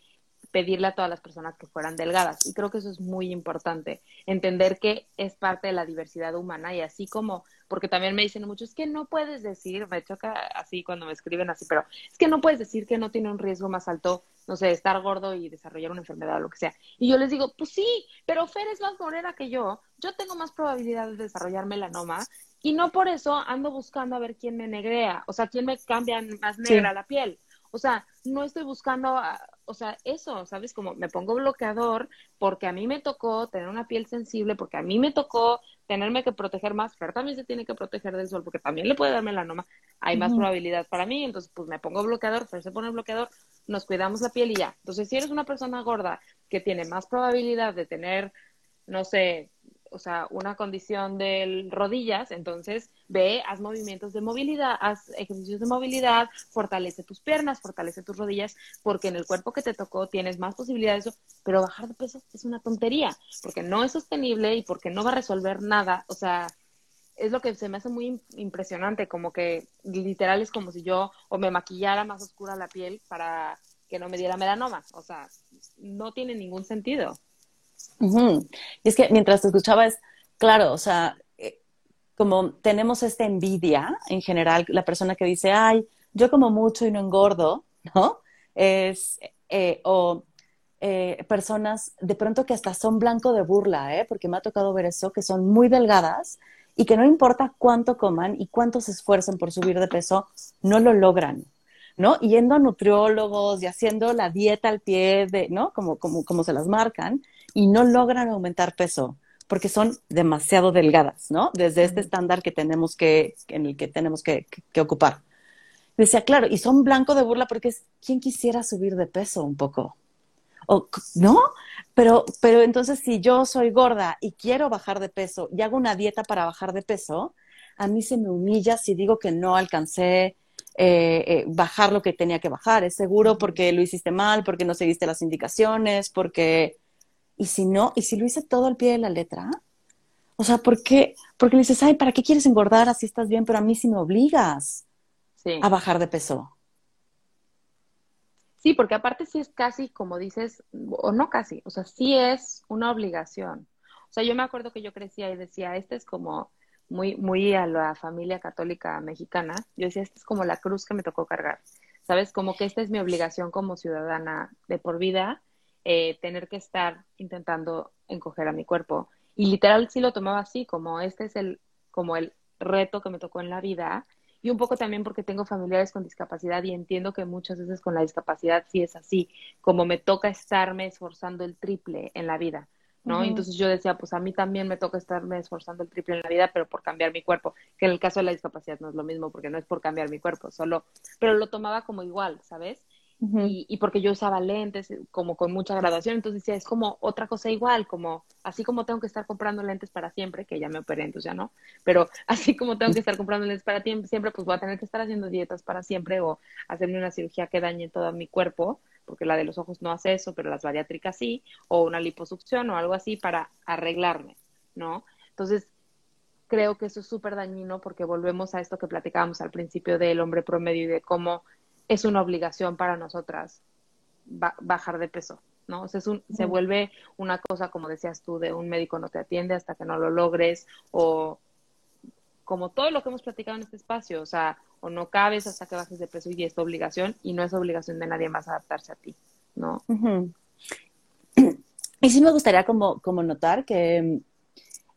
pedirle a todas las personas que fueran delgadas. Y creo que eso es muy importante, entender que es parte de la diversidad humana y así como, porque también me dicen mucho, es que no puedes decir, me choca así cuando me escriben así, pero es que no puedes decir que no tiene un riesgo más alto, no sé, estar gordo y desarrollar una enfermedad o lo que sea. Y yo les digo, pues sí, pero Fer es más morena que yo, yo tengo más probabilidad de desarrollar melanoma y no por eso ando buscando a ver quién me negrea, o sea, quién me cambia más negra la piel. O sea, no estoy buscando, ah, o sea, eso, ¿sabes? Como me pongo bloqueador porque a mí me tocó tener una piel sensible, porque a mí me tocó tenerme que proteger más. Fer también se tiene que proteger del sol porque también le puede dar melanoma. Hay más probabilidad para mí, entonces pues me pongo bloqueador, Fer se pone bloqueador, nos cuidamos la piel y ya. Entonces, si eres una persona gorda que tiene más probabilidad de tener, no sé, o sea, una condición de rodillas, entonces ve, haz movimientos de movilidad, haz ejercicios de movilidad, fortalece tus piernas, fortalece tus rodillas, porque en el cuerpo que te tocó tienes más posibilidades de eso, pero bajar de peso es una tontería, porque no es sostenible y porque no va a resolver nada, o sea, es lo que se me hace muy impresionante, como que literal es como si yo o me maquillara más oscura la piel para que no me diera melanoma, o sea, no tiene ningún sentido. Y es que mientras te escuchaba es, claro, o sea, eh, como tenemos esta envidia en general, la persona que dice, ay, yo como mucho y no engordo, ¿no? Es, eh, o eh, personas de pronto que hasta son blanco de burla, ¿eh? Porque me ha tocado ver eso, que son muy delgadas y que no importa cuánto coman y cuánto se esfuercen por subir de peso, no lo logran. ¿no? Yendo a nutriólogos y haciendo la dieta al pie de, ¿no? Como, como, como se las marcan, y no logran aumentar peso porque son demasiado delgadas, ¿no? Desde este estándar que tenemos que, en el que tenemos que, ocupar. Decía, claro, y son blanco de burla porque es, ¿quién quisiera subir de peso un poco? O, ¿No? Pero, pero entonces si yo soy gorda y quiero bajar de peso y hago una dieta para bajar de peso, a mí se me humilla si digo que no alcancé eh, eh, bajar lo que tenía que bajar. Es seguro porque lo hiciste mal, porque no seguiste las indicaciones, porque y si no, y si lo hice todo al pie de la letra, o sea, ¿por qué? Porque le dices, ay, ¿para qué quieres engordar así estás bien? Pero a mí sí me obligas a bajar de peso. Sí, porque aparte sí es casi, como dices, o no casi, o sea, sí es una obligación. O sea, yo me acuerdo que yo crecía y decía, este es como muy, muy a la familia católica mexicana. Yo decía, esta es como la cruz que me tocó cargar. ¿Sabes? Como que esta es mi obligación como ciudadana de por vida eh, tener que estar intentando encoger a mi cuerpo. Y literal sí lo tomaba así, como este es el, como el reto que me tocó en la vida. Y un poco también porque tengo familiares con discapacidad y entiendo que muchas veces con la discapacidad sí es así, como me toca estarme esforzando el triple en la vida. ¿no? Entonces yo decía, pues a mí también me toca estarme esforzando el triple en la vida, pero por cambiar mi cuerpo, que en el caso de la discapacidad no es lo mismo, porque no es por cambiar mi cuerpo, solo, pero lo tomaba como igual, ¿sabes? Y, porque yo usaba lentes eh, como con mucha graduación, entonces decía, es como otra cosa igual, como así como tengo que estar comprando lentes para siempre, que ya me operé, entonces ya no, pero así como tengo que estar comprando lentes para siempre, pues voy a tener que estar haciendo dietas para siempre o hacerme una cirugía que dañe todo mi cuerpo, porque la de los ojos no hace eso, pero las bariátricas sí, o una liposucción o algo así para arreglarme, ¿no? Entonces, creo que eso es súper dañino porque volvemos a esto que platicábamos al principio del hombre promedio y de cómo es una obligación para nosotras bajar de peso, ¿no? O sea, se vuelve una cosa, como decías tú, de un médico no te atiende hasta que no lo logres, o como todo lo que hemos platicado en este espacio, o sea, o no cabes hasta que bajes de peso y es tu obligación, y no es obligación de nadie más adaptarse a ti, ¿no? Y sí me gustaría como, como notar que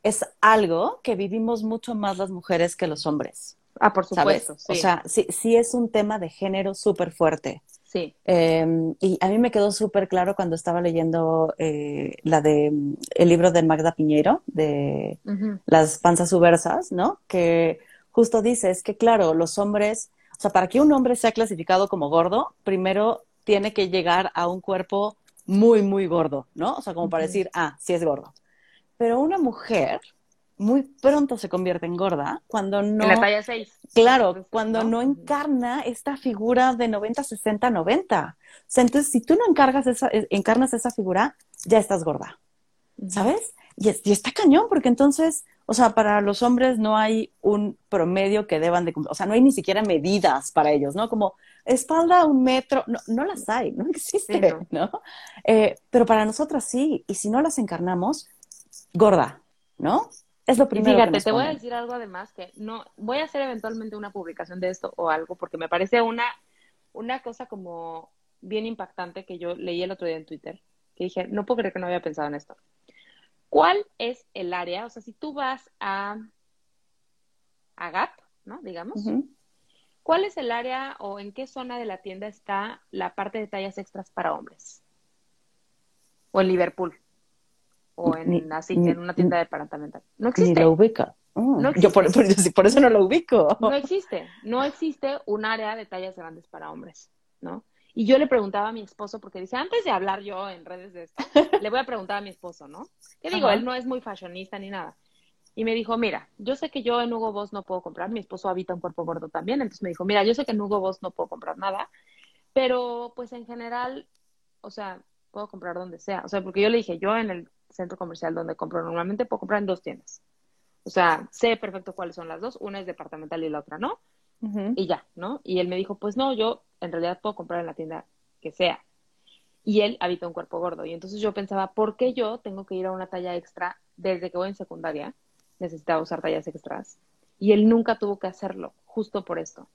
es algo que vivimos mucho más las mujeres que los hombres. Ah, por supuesto. O sea, sí, sí es un tema de género súper fuerte. Sí. Em, y a mí me quedó súper claro cuando estaba leyendo eh, la de el libro de Magda Piñero, de Las panzas subversas, ¿no? Que justo dice, es que claro, los hombres, o sea, para que un hombre sea clasificado como gordo, primero tiene que llegar a un cuerpo muy, muy gordo, ¿no? O sea, como para decir, ah, sí es gordo. Pero una mujer, muy pronto se convierte en gorda cuando no... En la talla 6. Claro, cuando ¿no? encarna esta figura de 90, 60, 90. O sea, entonces si tú no encargas esa, eh, encarnas esa figura, ya estás gorda. ¿Sabes? Y, y está cañón, porque entonces, o sea, para los hombres no hay un promedio que deban de cumplir, o sea, no hay ni siquiera medidas para ellos, ¿no? Como espalda un metro, no, no las hay, no existe, ¿no? Eh, pero para nosotras sí, y si no las encarnamos, gorda, ¿no? Es lo primero. fíjate, te voy a decir algo además que no, voy a hacer eventualmente una publicación de esto o algo, porque me parece una, una cosa como bien impactante que yo leí el otro día en Twitter, que dije, no puedo creer que no había pensado en esto. ¿Cuál es el área? O sea, si tú vas a, a Gap, ¿no? Digamos. ¿Cuál es el área o en qué zona de la tienda está la parte de tallas extras para hombres? O en Liverpool. O en, así, en una tienda departamental. No existe. Ni lo ubica. Oh, yo por, por, eso no lo ubico. No existe. No existe un área de tallas grandes para hombres, ¿no? Y yo le preguntaba a mi esposo, porque dice, antes de hablar yo en redes de esto, le voy a preguntar a mi esposo, ¿no? ¿Qué digo? Él no es muy fashionista ni nada. Y me dijo, mira, yo sé que yo en Hugo Boss no puedo comprar, mi esposo habita un cuerpo gordo también, entonces me dijo, mira, yo sé que en Hugo Boss no puedo comprar nada, pero pues en general, o sea, puedo comprar donde sea. O sea, porque yo le dije, yo en el centro comercial donde compro normalmente puedo comprar en dos tiendas. O sea, sé perfecto cuáles son las dos, una es departamental y la otra no, y ya, ¿no? Y él me dijo, pues no, yo en realidad puedo comprar en la tienda que sea. Y él habita un cuerpo gordo. Y entonces yo pensaba, ¿por qué yo tengo que ir a una talla extra desde que voy en secundaria? Necesitaba usar tallas extras. Y él nunca tuvo que hacerlo, justo por esto.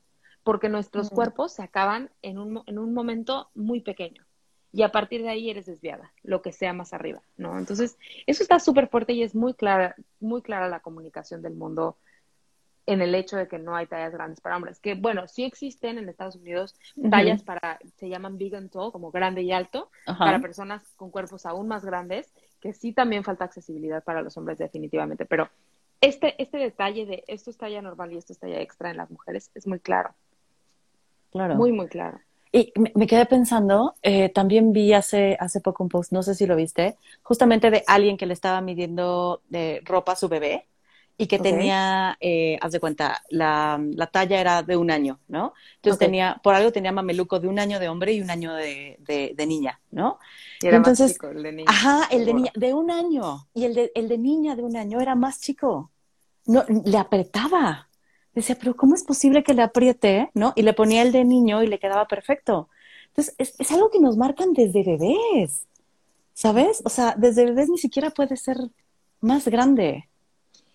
Porque nuestros cuerpos se acaban en un, en un momento muy pequeño. Y a partir de ahí eres desviada, lo que sea más arriba, ¿no? Entonces, eso está súper fuerte y es muy clara, muy clara la comunicación del mundo en el hecho de que no hay tallas grandes para hombres. Que bueno, sí existen en Estados Unidos tallas para, se llaman big and tall, como grande y alto, para personas con cuerpos aún más grandes, que sí también falta accesibilidad para los hombres definitivamente. Pero este, este detalle de esto es talla normal y esto es talla extra en las mujeres es muy claro. Claro. Muy, muy claro. Y me, quedé pensando, eh, también vi hace, hace poco un post, no sé si lo viste, justamente de alguien que le estaba midiendo de ropa a su bebé y que tenía, eh, haz de cuenta, la, la, talla era de un año, ¿no? Entonces tenía, por algo tenía mameluco de un año de hombre y un año de, de, niña, ¿no? Y era Entonces, más chico, el de niña. Ajá, el de niña, de un año. Y el de, el de niña de un año era más chico. No, le apretaba. Decía, pero ¿cómo es posible que le apriete, no? Y le ponía el de niño y le quedaba perfecto. Entonces, es, es algo que nos marcan desde bebés, ¿sabes? O sea, desde bebés ni siquiera puede ser más grande.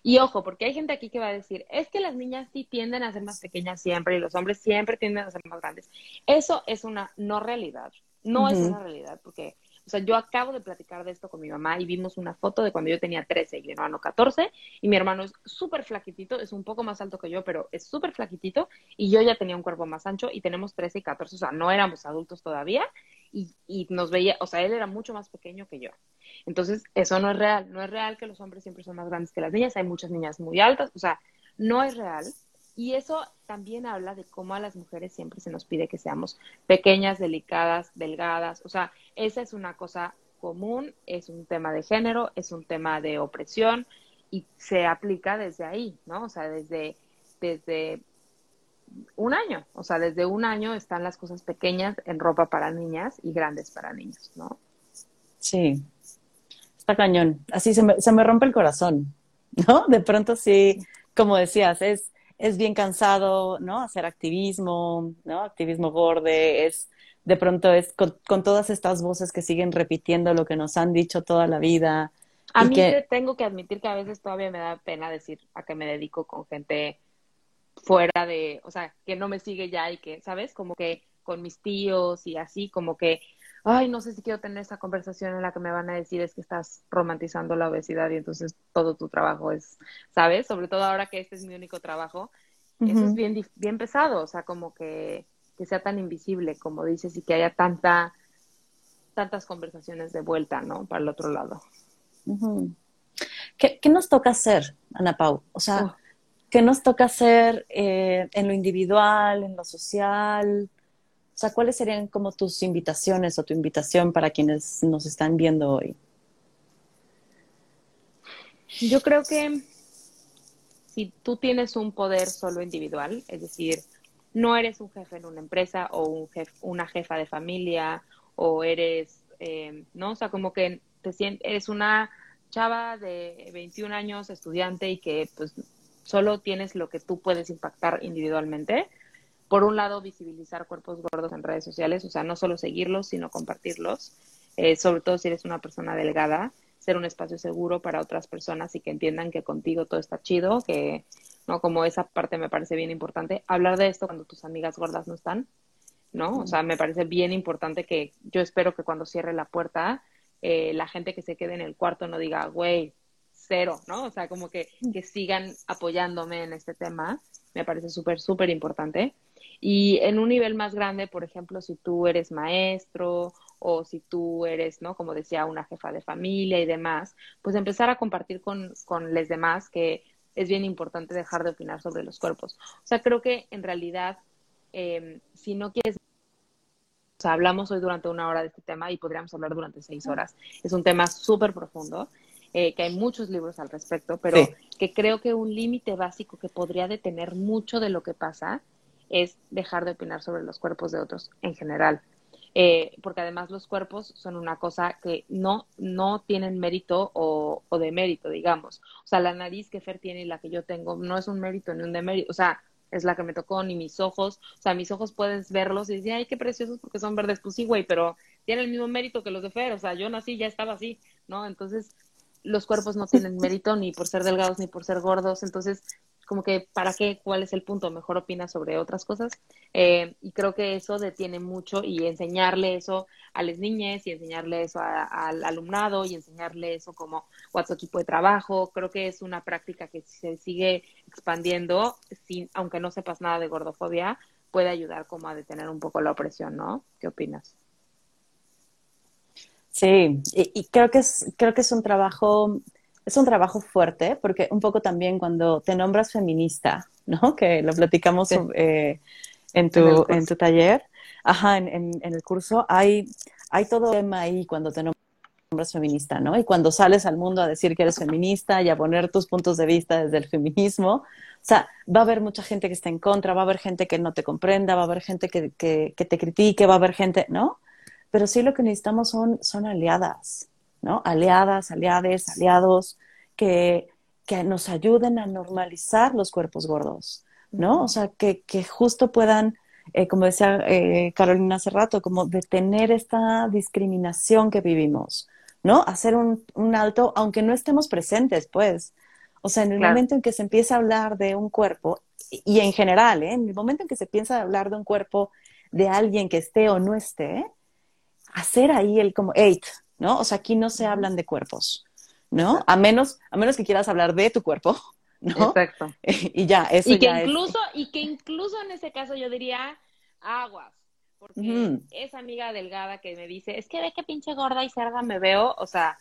Y ojo, porque hay gente aquí que va a decir, es que las niñas sí tienden a ser más pequeñas siempre y los hombres siempre tienden a ser más grandes. Eso es una no realidad. No es una realidad, porque, o sea, yo acabo de platicar de esto con mi mamá y vimos una foto de cuando yo tenía 13 y mi hermano 14, y mi hermano es súper flaquitito, es un poco más alto que yo, pero es súper flaquitito, y yo ya tenía un cuerpo más ancho y tenemos 13 y 14, o sea, no éramos adultos todavía, y, y nos veía, o sea, él era mucho más pequeño que yo. Entonces, eso no es real. No es real que los hombres siempre son más grandes que las niñas. Hay muchas niñas muy altas. O sea, no es real. Y eso también habla de cómo a las mujeres siempre se nos pide que seamos pequeñas, delicadas, delgadas. O sea, esa es una cosa común, es un tema de género, es un tema de opresión y se aplica desde ahí, ¿no? O sea, desde, desde un año. O sea, desde un año están las cosas pequeñas en ropa para niñas y grandes para niños, ¿no? Sí, Está cañón. Así se me, se me rompe el corazón, ¿no? De pronto sí, como decías, es, es bien cansado, ¿no? Hacer activismo, ¿no? Activismo gorde, es, de pronto es con, todas estas voces que siguen repitiendo lo que nos han dicho toda la vida. A mí que... tengo que admitir que a veces todavía me da pena decir a qué me dedico con gente fuera de, o sea, que no me sigue ya y que, ¿sabes? Como que con mis tíos y así, como que ay, no sé si quiero tener esa conversación en la que me van a decir es que estás romantizando la obesidad y entonces todo tu trabajo es, ¿sabes? Sobre todo ahora que este es mi único trabajo, eso es bien, bien pesado, o sea, como que, que sea tan invisible, como dices, y que haya tanta, tantas conversaciones de vuelta, ¿no? Para el otro lado. ¿Qué, ¿Qué, nos toca hacer, Ana Pau? O sea, oh. ¿qué nos toca hacer eh, en lo individual, en lo social? Sea, ¿cuáles serían como tus invitaciones o tu invitación para quienes nos están viendo hoy? Yo creo que si tú tienes un poder solo individual, es decir, no eres un jefe en una empresa o un una jefa de familia o eres, eh, ¿no? O sea, como que te sientes, eres una chava de 21 años, estudiante y que pues solo tienes lo que tú puedes impactar individualmente. Por un lado, visibilizar cuerpos gordos en redes sociales, o sea, no solo seguirlos, sino compartirlos, eh, sobre todo si eres una persona delgada, ser un espacio seguro para otras personas y que entiendan que contigo todo está chido, que no como esa parte me parece bien importante. Hablar de esto cuando tus amigas gordas no están, ¿no? O sea, me parece bien importante que yo espero que cuando cierre la puerta, eh, la gente que se quede en el cuarto no diga, güey, cero, ¿no? O sea, como que, que sigan apoyándome en este tema, me parece súper, súper importante. Y en un nivel más grande, por ejemplo, si tú eres maestro o si tú eres, ¿no? Como decía, una jefa de familia y demás, pues empezar a compartir con, con los demás que es bien importante dejar de opinar sobre los cuerpos. O sea, creo que en realidad, eh, si no quieres o sea, hablamos hoy durante una hora de este tema y podríamos hablar durante seis horas. Es un tema súper profundo eh, que hay muchos libros al respecto, pero que creo que un límite básico que podría detener mucho de lo que pasa es dejar de opinar sobre los cuerpos de otros en general. Eh, porque además los cuerpos son una cosa que no, no tienen mérito o, o de mérito, digamos. O sea, la nariz que Fer tiene y la que yo tengo no es un mérito ni un demérito. O sea, es la que me tocó, ni mis ojos. O sea, mis ojos puedes verlos y decir, ay, qué preciosos porque son verdes. Pues sí, güey, pero tienen el mismo mérito que los de Fer. O sea, yo nací, ya estaba así, ¿no? Entonces, los cuerpos no tienen mérito ni por ser delgados ni por ser gordos, entonces como que para qué, cuál es el punto, mejor opina sobre otras cosas. Eh, y creo que eso detiene mucho y enseñarle eso a las niñas y enseñarle eso al alumnado y enseñarle eso como a su equipo de trabajo. Creo que es una práctica que se sigue expandiendo, sin, aunque no sepas nada de gordofobia, puede ayudar como a detener un poco la opresión, ¿no? ¿Qué opinas? Sí, y, creo que es, creo que es un trabajo, es un trabajo fuerte, porque un poco también cuando te nombras feminista, ¿no? Que lo platicamos eh, en, tu, en, tu taller, ajá, en, en, el curso, hay, hay todo tema ahí cuando te nombras feminista, ¿no? Y cuando sales al mundo a decir que eres feminista y a poner tus puntos de vista desde el feminismo, o sea, va a haber mucha gente que esté en contra, va a haber gente que no te comprenda, va a haber gente que, que, que te critique, va a haber gente, ¿no? Pero sí lo que necesitamos son, son aliadas, ¿no? Aliadas, aliades, aliados que, que nos ayuden a normalizar los cuerpos gordos, ¿no? O sea, que, que justo puedan, eh, como decía eh, Carolina hace rato, como detener esta discriminación que vivimos, ¿no? Hacer un, un alto, aunque no estemos presentes, pues. O sea, en el momento en que se empieza a hablar de un cuerpo, y, en general, ¿eh? en el momento en que se piensa hablar de un cuerpo de alguien que esté o no esté, hacer ahí el como, eight, ¿no? O sea, aquí no se hablan de cuerpos, ¿no? A menos, a menos que quieras hablar de tu cuerpo, ¿no? Exacto. y ya, eso y que ya incluso, Y que incluso en ese caso yo diría aguas, porque esa amiga delgada que me dice, es que ve que pinche gorda y cerda me veo, o sea,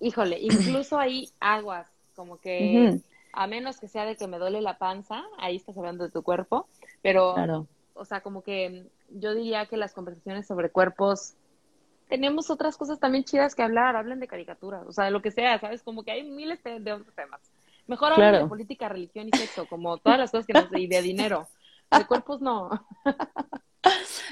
híjole, incluso ahí aguas, como que a menos que sea de que me duele la panza, ahí estás hablando de tu cuerpo, pero, claro. O sea, como que yo diría que las conversaciones sobre cuerpos tenemos otras cosas también chidas que hablar, hablen de caricaturas, o sea, de lo que sea, ¿sabes? Como que hay miles de, otros temas. Mejor hablen de política, religión y sexo, como todas las cosas que nos y de dinero. De cuerpos no.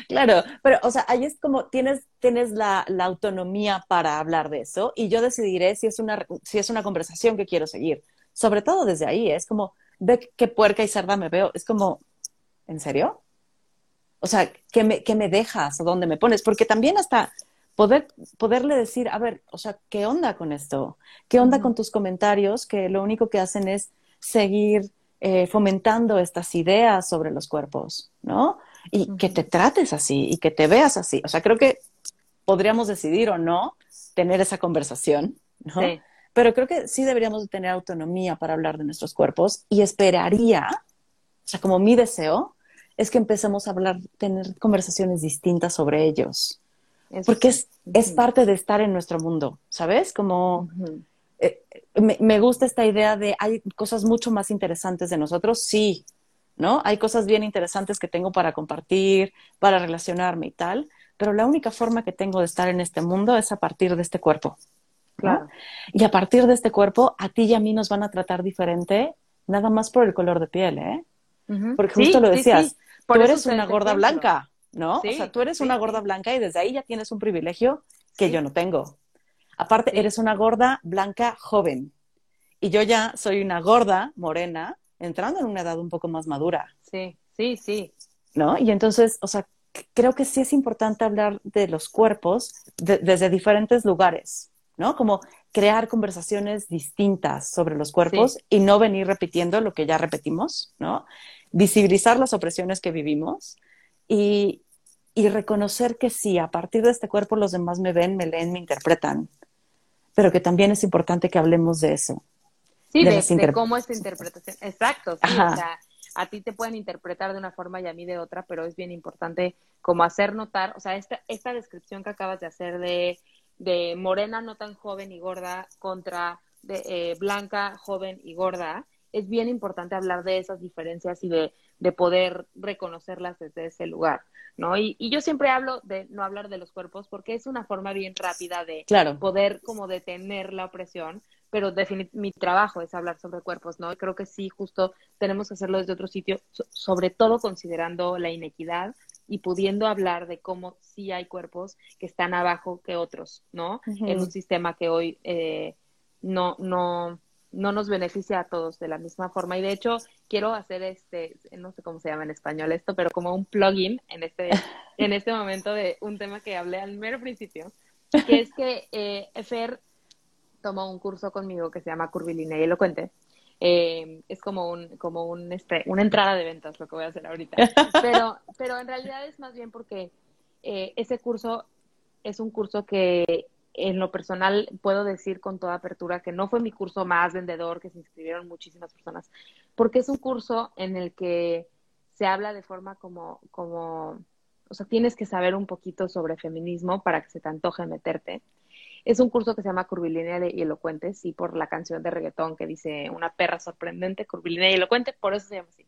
Claro, pero, o sea, ahí es como tienes, tienes la, la, autonomía para hablar de eso y yo decidiré si es, una, si es una conversación que quiero seguir. Sobre todo desde ahí, es como, ve qué puerca y cerda me veo. Es como, ¿en serio? O sea, ¿qué me, qué me dejas o dónde me pones? Porque también hasta poder, poderle decir, a ver, o sea, ¿qué onda con esto? ¿Qué onda con tus comentarios que lo único que hacen es seguir eh, fomentando estas ideas sobre los cuerpos, ¿no? Y que te trates así y que te veas así. O sea, creo que podríamos decidir o no tener esa conversación, ¿no? Sí. Pero creo que sí deberíamos tener autonomía para hablar de nuestros cuerpos y esperaría, o sea, como mi deseo, es que empecemos a hablar, tener conversaciones distintas sobre ellos. Porque es, es parte de estar en nuestro mundo, ¿sabes? Como eh, me, me, gusta esta idea de hay cosas mucho más interesantes de nosotros, sí, ¿no? Hay cosas bien interesantes que tengo para compartir, para relacionarme y tal, pero la única forma que tengo de estar en este mundo es a partir de este cuerpo. Claro. Y a partir de este cuerpo, a ti y a mí nos van a tratar diferente, nada más por el color de piel, ¿eh? Porque justo lo decías, tú eres una gorda blanca, ¿no? o sea, tú eres una gorda blanca y desde ahí ya tienes un privilegio que yo no tengo. Aparte, eres una gorda blanca joven. Y yo ya soy una gorda morena, entrando en una edad un poco más madura. Sí, sí, sí. ¿No? Y entonces, o sea, creo que sí es importante hablar de los cuerpos desde diferentes lugares, ¿no? Como crear conversaciones distintas sobre los cuerpos y no venir repitiendo lo que ya repetimos, ¿no? Visibilizar las opresiones que vivimos y, y reconocer que sí, a partir de este cuerpo los demás me ven, me leen, me interpretan, pero que también es importante que hablemos de eso. Sí, de, cómo es tu interpretación. Exacto, sí, o sea, a ti te pueden interpretar de una forma y a mí de otra, pero es bien importante como hacer notar, o sea, esta, esta descripción que acabas de hacer de, de morena no tan joven y gorda contra de, eh, blanca, joven y gorda, es bien importante hablar de esas diferencias y de, de poder reconocerlas desde ese lugar, ¿no? Y, y, yo siempre hablo de no hablar de los cuerpos porque es una forma bien rápida de poder como detener la opresión, pero mi trabajo es hablar sobre cuerpos, ¿no? Creo que sí, justo tenemos que hacerlo desde otro sitio, sobre todo considerando la inequidad y pudiendo hablar de cómo sí hay cuerpos que están abajo que otros, ¿no? En un sistema que hoy eh, no, no, no nos beneficia a todos de la misma forma. Y de hecho, quiero hacer este, no sé cómo se llama en español esto, pero como un plugin en este, en este momento de un tema que hablé al mero principio, que es que eh, Fer tomó un curso conmigo que se llama Curvilínea y Elocuente. Eh, es como un, como un, este, una entrada de ventas lo que voy a hacer ahorita. Pero, pero en realidad es más bien porque eh, ese curso es un curso que en lo personal puedo decir con toda apertura que no fue mi curso más vendedor, que se inscribieron muchísimas personas, porque es un curso en el que se habla de forma como, como, o sea, tienes que saber un poquito sobre feminismo para que se te antoje meterte. Es un curso que se llama Curvilínea y Elocuente, sí, por la canción de reggaetón que dice una perra sorprendente, curvilínea y elocuente, por eso se llama así.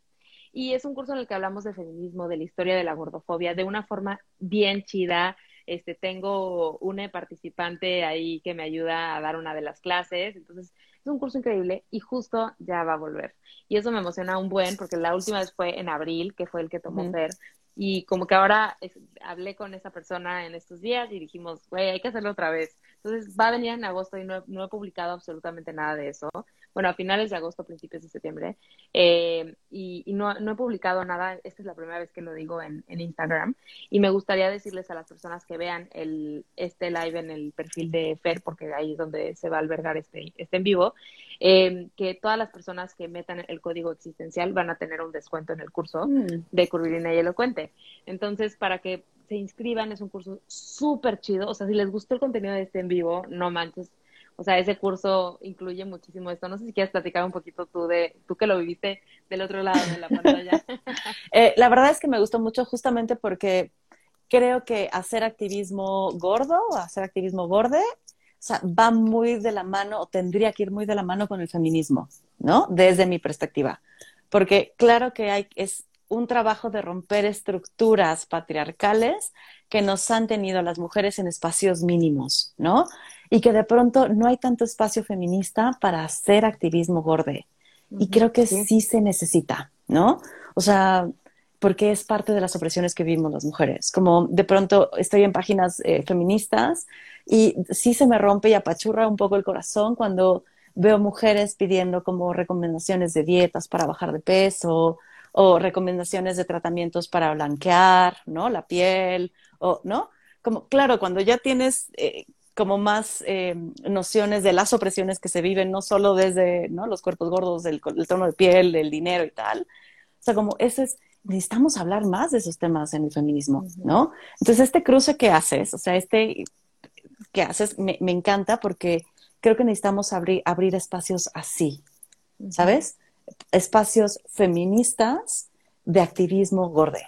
Y es un curso en el que hablamos de feminismo, de la historia de la gordofobia, de una forma bien chida, este, tengo una participante ahí que me ayuda a dar una de las clases, entonces es un curso increíble y justo ya va a volver. Y eso me emociona un buen porque la última vez fue en abril, que fue el que tomó Fer, y como que ahora hablé con esa persona en estos días y dijimos, güey, hay que hacerlo otra vez. Entonces va a venir en agosto y no, no he publicado absolutamente nada de eso bueno, a finales de agosto, principios de septiembre, eh, y, no, no, he publicado nada, esta es la primera vez que lo digo en, en, Instagram, y me gustaría decirles a las personas que vean el, este live en el perfil de Fer, porque ahí es donde se va a albergar este, este en vivo, eh, que todas las personas que metan el código existencial van a tener un descuento en el curso mm. de Curvilina y Elocuente. Entonces, para que se inscriban, es un curso súper chido, o sea, si les gustó el contenido de este en vivo, no manches, o sea, ese curso incluye muchísimo esto. No sé si quieres platicar un poquito tú de, tú que lo viviste del otro lado de la pantalla. eh, la verdad es que me gustó mucho justamente porque creo que hacer activismo gordo, hacer activismo gorde, o sea, va muy de la mano o tendría que ir muy de la mano con el feminismo, ¿no? Desde mi perspectiva. Porque claro que hay, es un trabajo de romper estructuras patriarcales que nos han tenido las mujeres en espacios mínimos, ¿no? y que de pronto no hay tanto espacio feminista para hacer activismo gorde. Y creo que sí. se necesita, ¿no? O sea, porque es parte de las opresiones que vivimos las mujeres. Como de pronto estoy en páginas eh, feministas y sí se me rompe y apachurra un poco el corazón cuando veo mujeres pidiendo como recomendaciones de dietas para bajar de peso o recomendaciones de tratamientos para blanquear, ¿no? La piel, o, ¿no? Como, claro, cuando ya tienes eh, como más eh, nociones de las opresiones que se viven, no solo desde ¿no? los cuerpos gordos, el, tono de piel, del dinero y tal. O sea, como eso es, necesitamos hablar más de esos temas en el feminismo, ¿no? Entonces, este cruce que haces, o sea, este que haces, me, me encanta porque creo que necesitamos abrir, abrir espacios así, ¿sabes? Espacios feministas de activismo gorde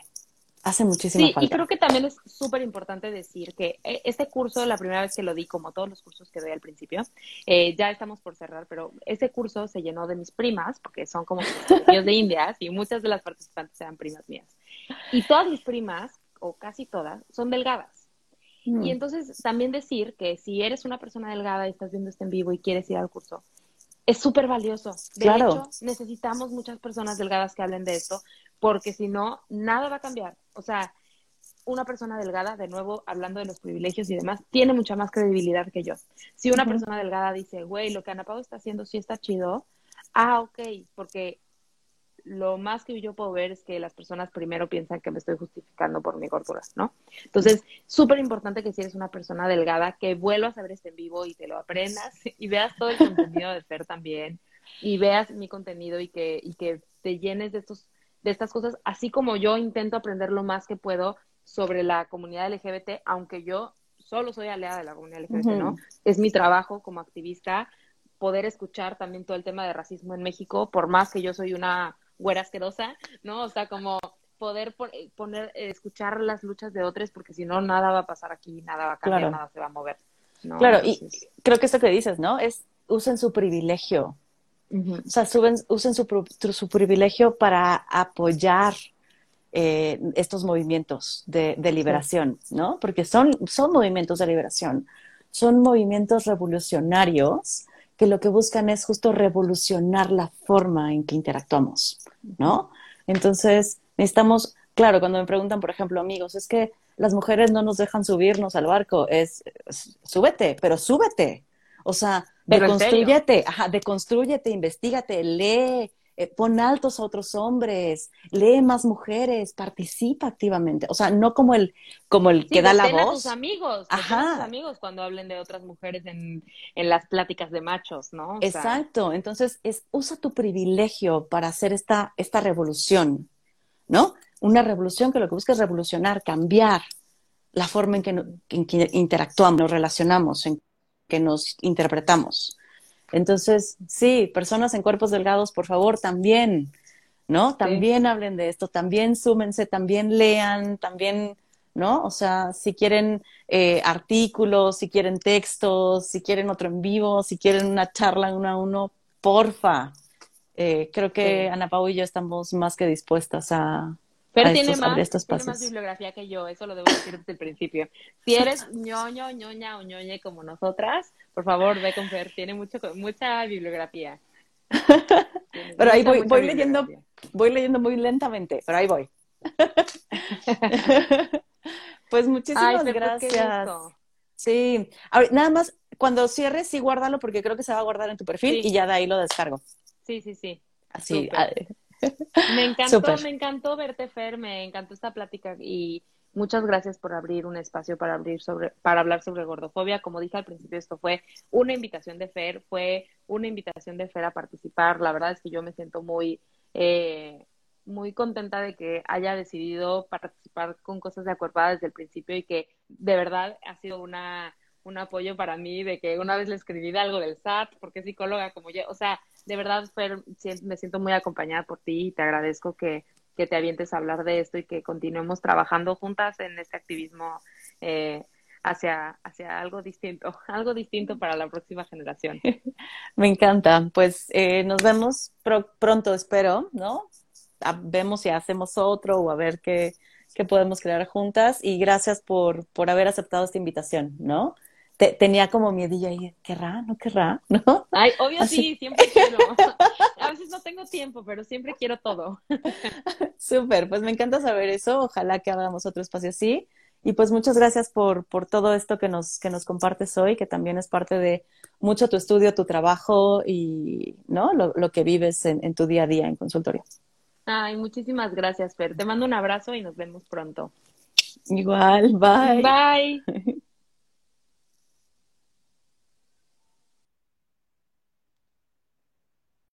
hace muchísimo sí, Y creo que también es súper importante decir que eh, este curso, la primera vez que lo di, como todos los cursos que doy al principio, eh, ya estamos por cerrar, pero ese curso se llenó de mis primas, porque son como niños de Indias, y muchas de las participantes eran primas mías. Y todas mis primas, o casi todas, son delgadas. Mm. Y entonces también decir que si eres una persona delgada y estás viendo este en vivo y quieres ir al curso, es súper valioso. De claro. hecho, necesitamos muchas personas delgadas que hablen de esto, porque si no, nada va a cambiar. O sea, una persona delgada, de nuevo hablando de los privilegios y demás, tiene mucha más credibilidad que yo. Si una persona delgada dice, güey, lo que Ana Pau está haciendo sí está chido, ah, ok, porque lo más que yo puedo ver es que las personas primero piensan que me estoy justificando por mi gordura, ¿no? Entonces, súper importante que si eres una persona delgada, que vuelvas a ver este en vivo y te lo aprendas y veas todo el contenido de Fer también y veas mi contenido y que, y que te llenes de estos de estas cosas, así como yo intento aprender lo más que puedo sobre la comunidad LGBT, aunque yo solo soy aliada de la comunidad LGBT, ¿no? Es mi trabajo como activista poder escuchar también todo el tema de racismo en México, por más que yo soy una güera asquerosa, ¿no? O sea, como poder eh, poner, eh, escuchar las luchas de otros, porque si no, nada va a pasar aquí, nada va a cambiar, nada se va a mover. Claro, y creo que esto que dices, ¿no? Es usen su privilegio. O sea, usen su, su, privilegio para apoyar eh, estos movimientos de, liberación, ¿no? Porque son, son movimientos de liberación, son movimientos revolucionarios que lo que buscan es justo revolucionar la forma en que interactuamos, ¿no? Entonces, necesitamos, claro, cuando me preguntan, por ejemplo, amigos, es que las mujeres no nos dejan subirnos al barco, es, súbete, pero súbete. O sea, deconstruyete, ajá, deconstruyete, investigate, lee, eh, pon altos a otros hombres, lee más mujeres, participa activamente. O sea, no como el, como el que da la voz. A tus amigos, Ajá. tus amigos cuando hablen de otras mujeres en, en las pláticas de machos, ¿no? Exacto. Entonces, es, usa tu privilegio para hacer esta, esta revolución, ¿no? Una revolución que lo que busca es revolucionar, cambiar la forma en que, en que interactuamos, nos relacionamos, en que nos interpretamos. Entonces, sí, personas en cuerpos delgados, por favor, también, ¿no? También hablen de esto, también súmense, también lean, también, ¿no? O sea, si quieren eh, artículos, si quieren textos, si quieren otro en vivo, si quieren una charla uno a uno, porfa. Eh, creo que Ana Pau y yo estamos más que dispuestas a, pero tiene, más, tiene más bibliografía que yo, eso lo debo decir desde el principio. Si eres ñoño, ñoña o ñoñe como nosotras, por favor, ve con Fer, tiene mucho, mucha bibliografía. pero ahí voy, voy leyendo, voy leyendo muy lentamente, pero ahí voy. pues muchísimas gracias. Sí, nada más, cuando cierres, sí guárdalo porque creo que se va a guardar en tu perfil y ya de ahí lo descargo. Sí, sí, sí. Así. Me encantó, me encantó verte, Fer, me encantó esta plática y muchas gracias por abrir un espacio para abrir sobre, para hablar sobre gordofobia. Como dije al principio, esto fue una invitación de Fer, fue una invitación de Fer a participar. La verdad es que yo me siento muy, eh, muy contenta de que haya decidido participar con cosas de acuerpada desde el principio y que de verdad ha sido una un apoyo para mí de que una vez le escribí de algo del SAT, porque es psicóloga como yo, o sea, de verdad, Fer, me siento muy acompañada por ti y te agradezco que, te avientes a hablar de esto y que continuemos trabajando juntas en este activismo eh, hacia, hacia algo distinto, algo distinto para la próxima generación. Me encanta. Pues eh, nos vemos pronto, espero, ¿no? vemos si hacemos otro o a ver qué, qué podemos crear juntas. Y gracias por, por haber aceptado esta invitación, ¿no? Tenía como miedillo ahí, ¿querrá? ¿No querrá? ¿No? Ay, obvio sí, siempre quiero. A veces no tengo tiempo, pero siempre quiero todo. Súper, pues me encanta saber eso. Ojalá que hagamos otro espacio así. Y pues muchas gracias por, por todo esto que nos, que nos compartes hoy, que también es parte de mucho tu estudio, tu trabajo y ¿no? lo, lo que vives en, en tu día a día en consultorio. Ay, muchísimas gracias, Fer. Te mando un abrazo y nos vemos pronto. Igual, bye. Bye.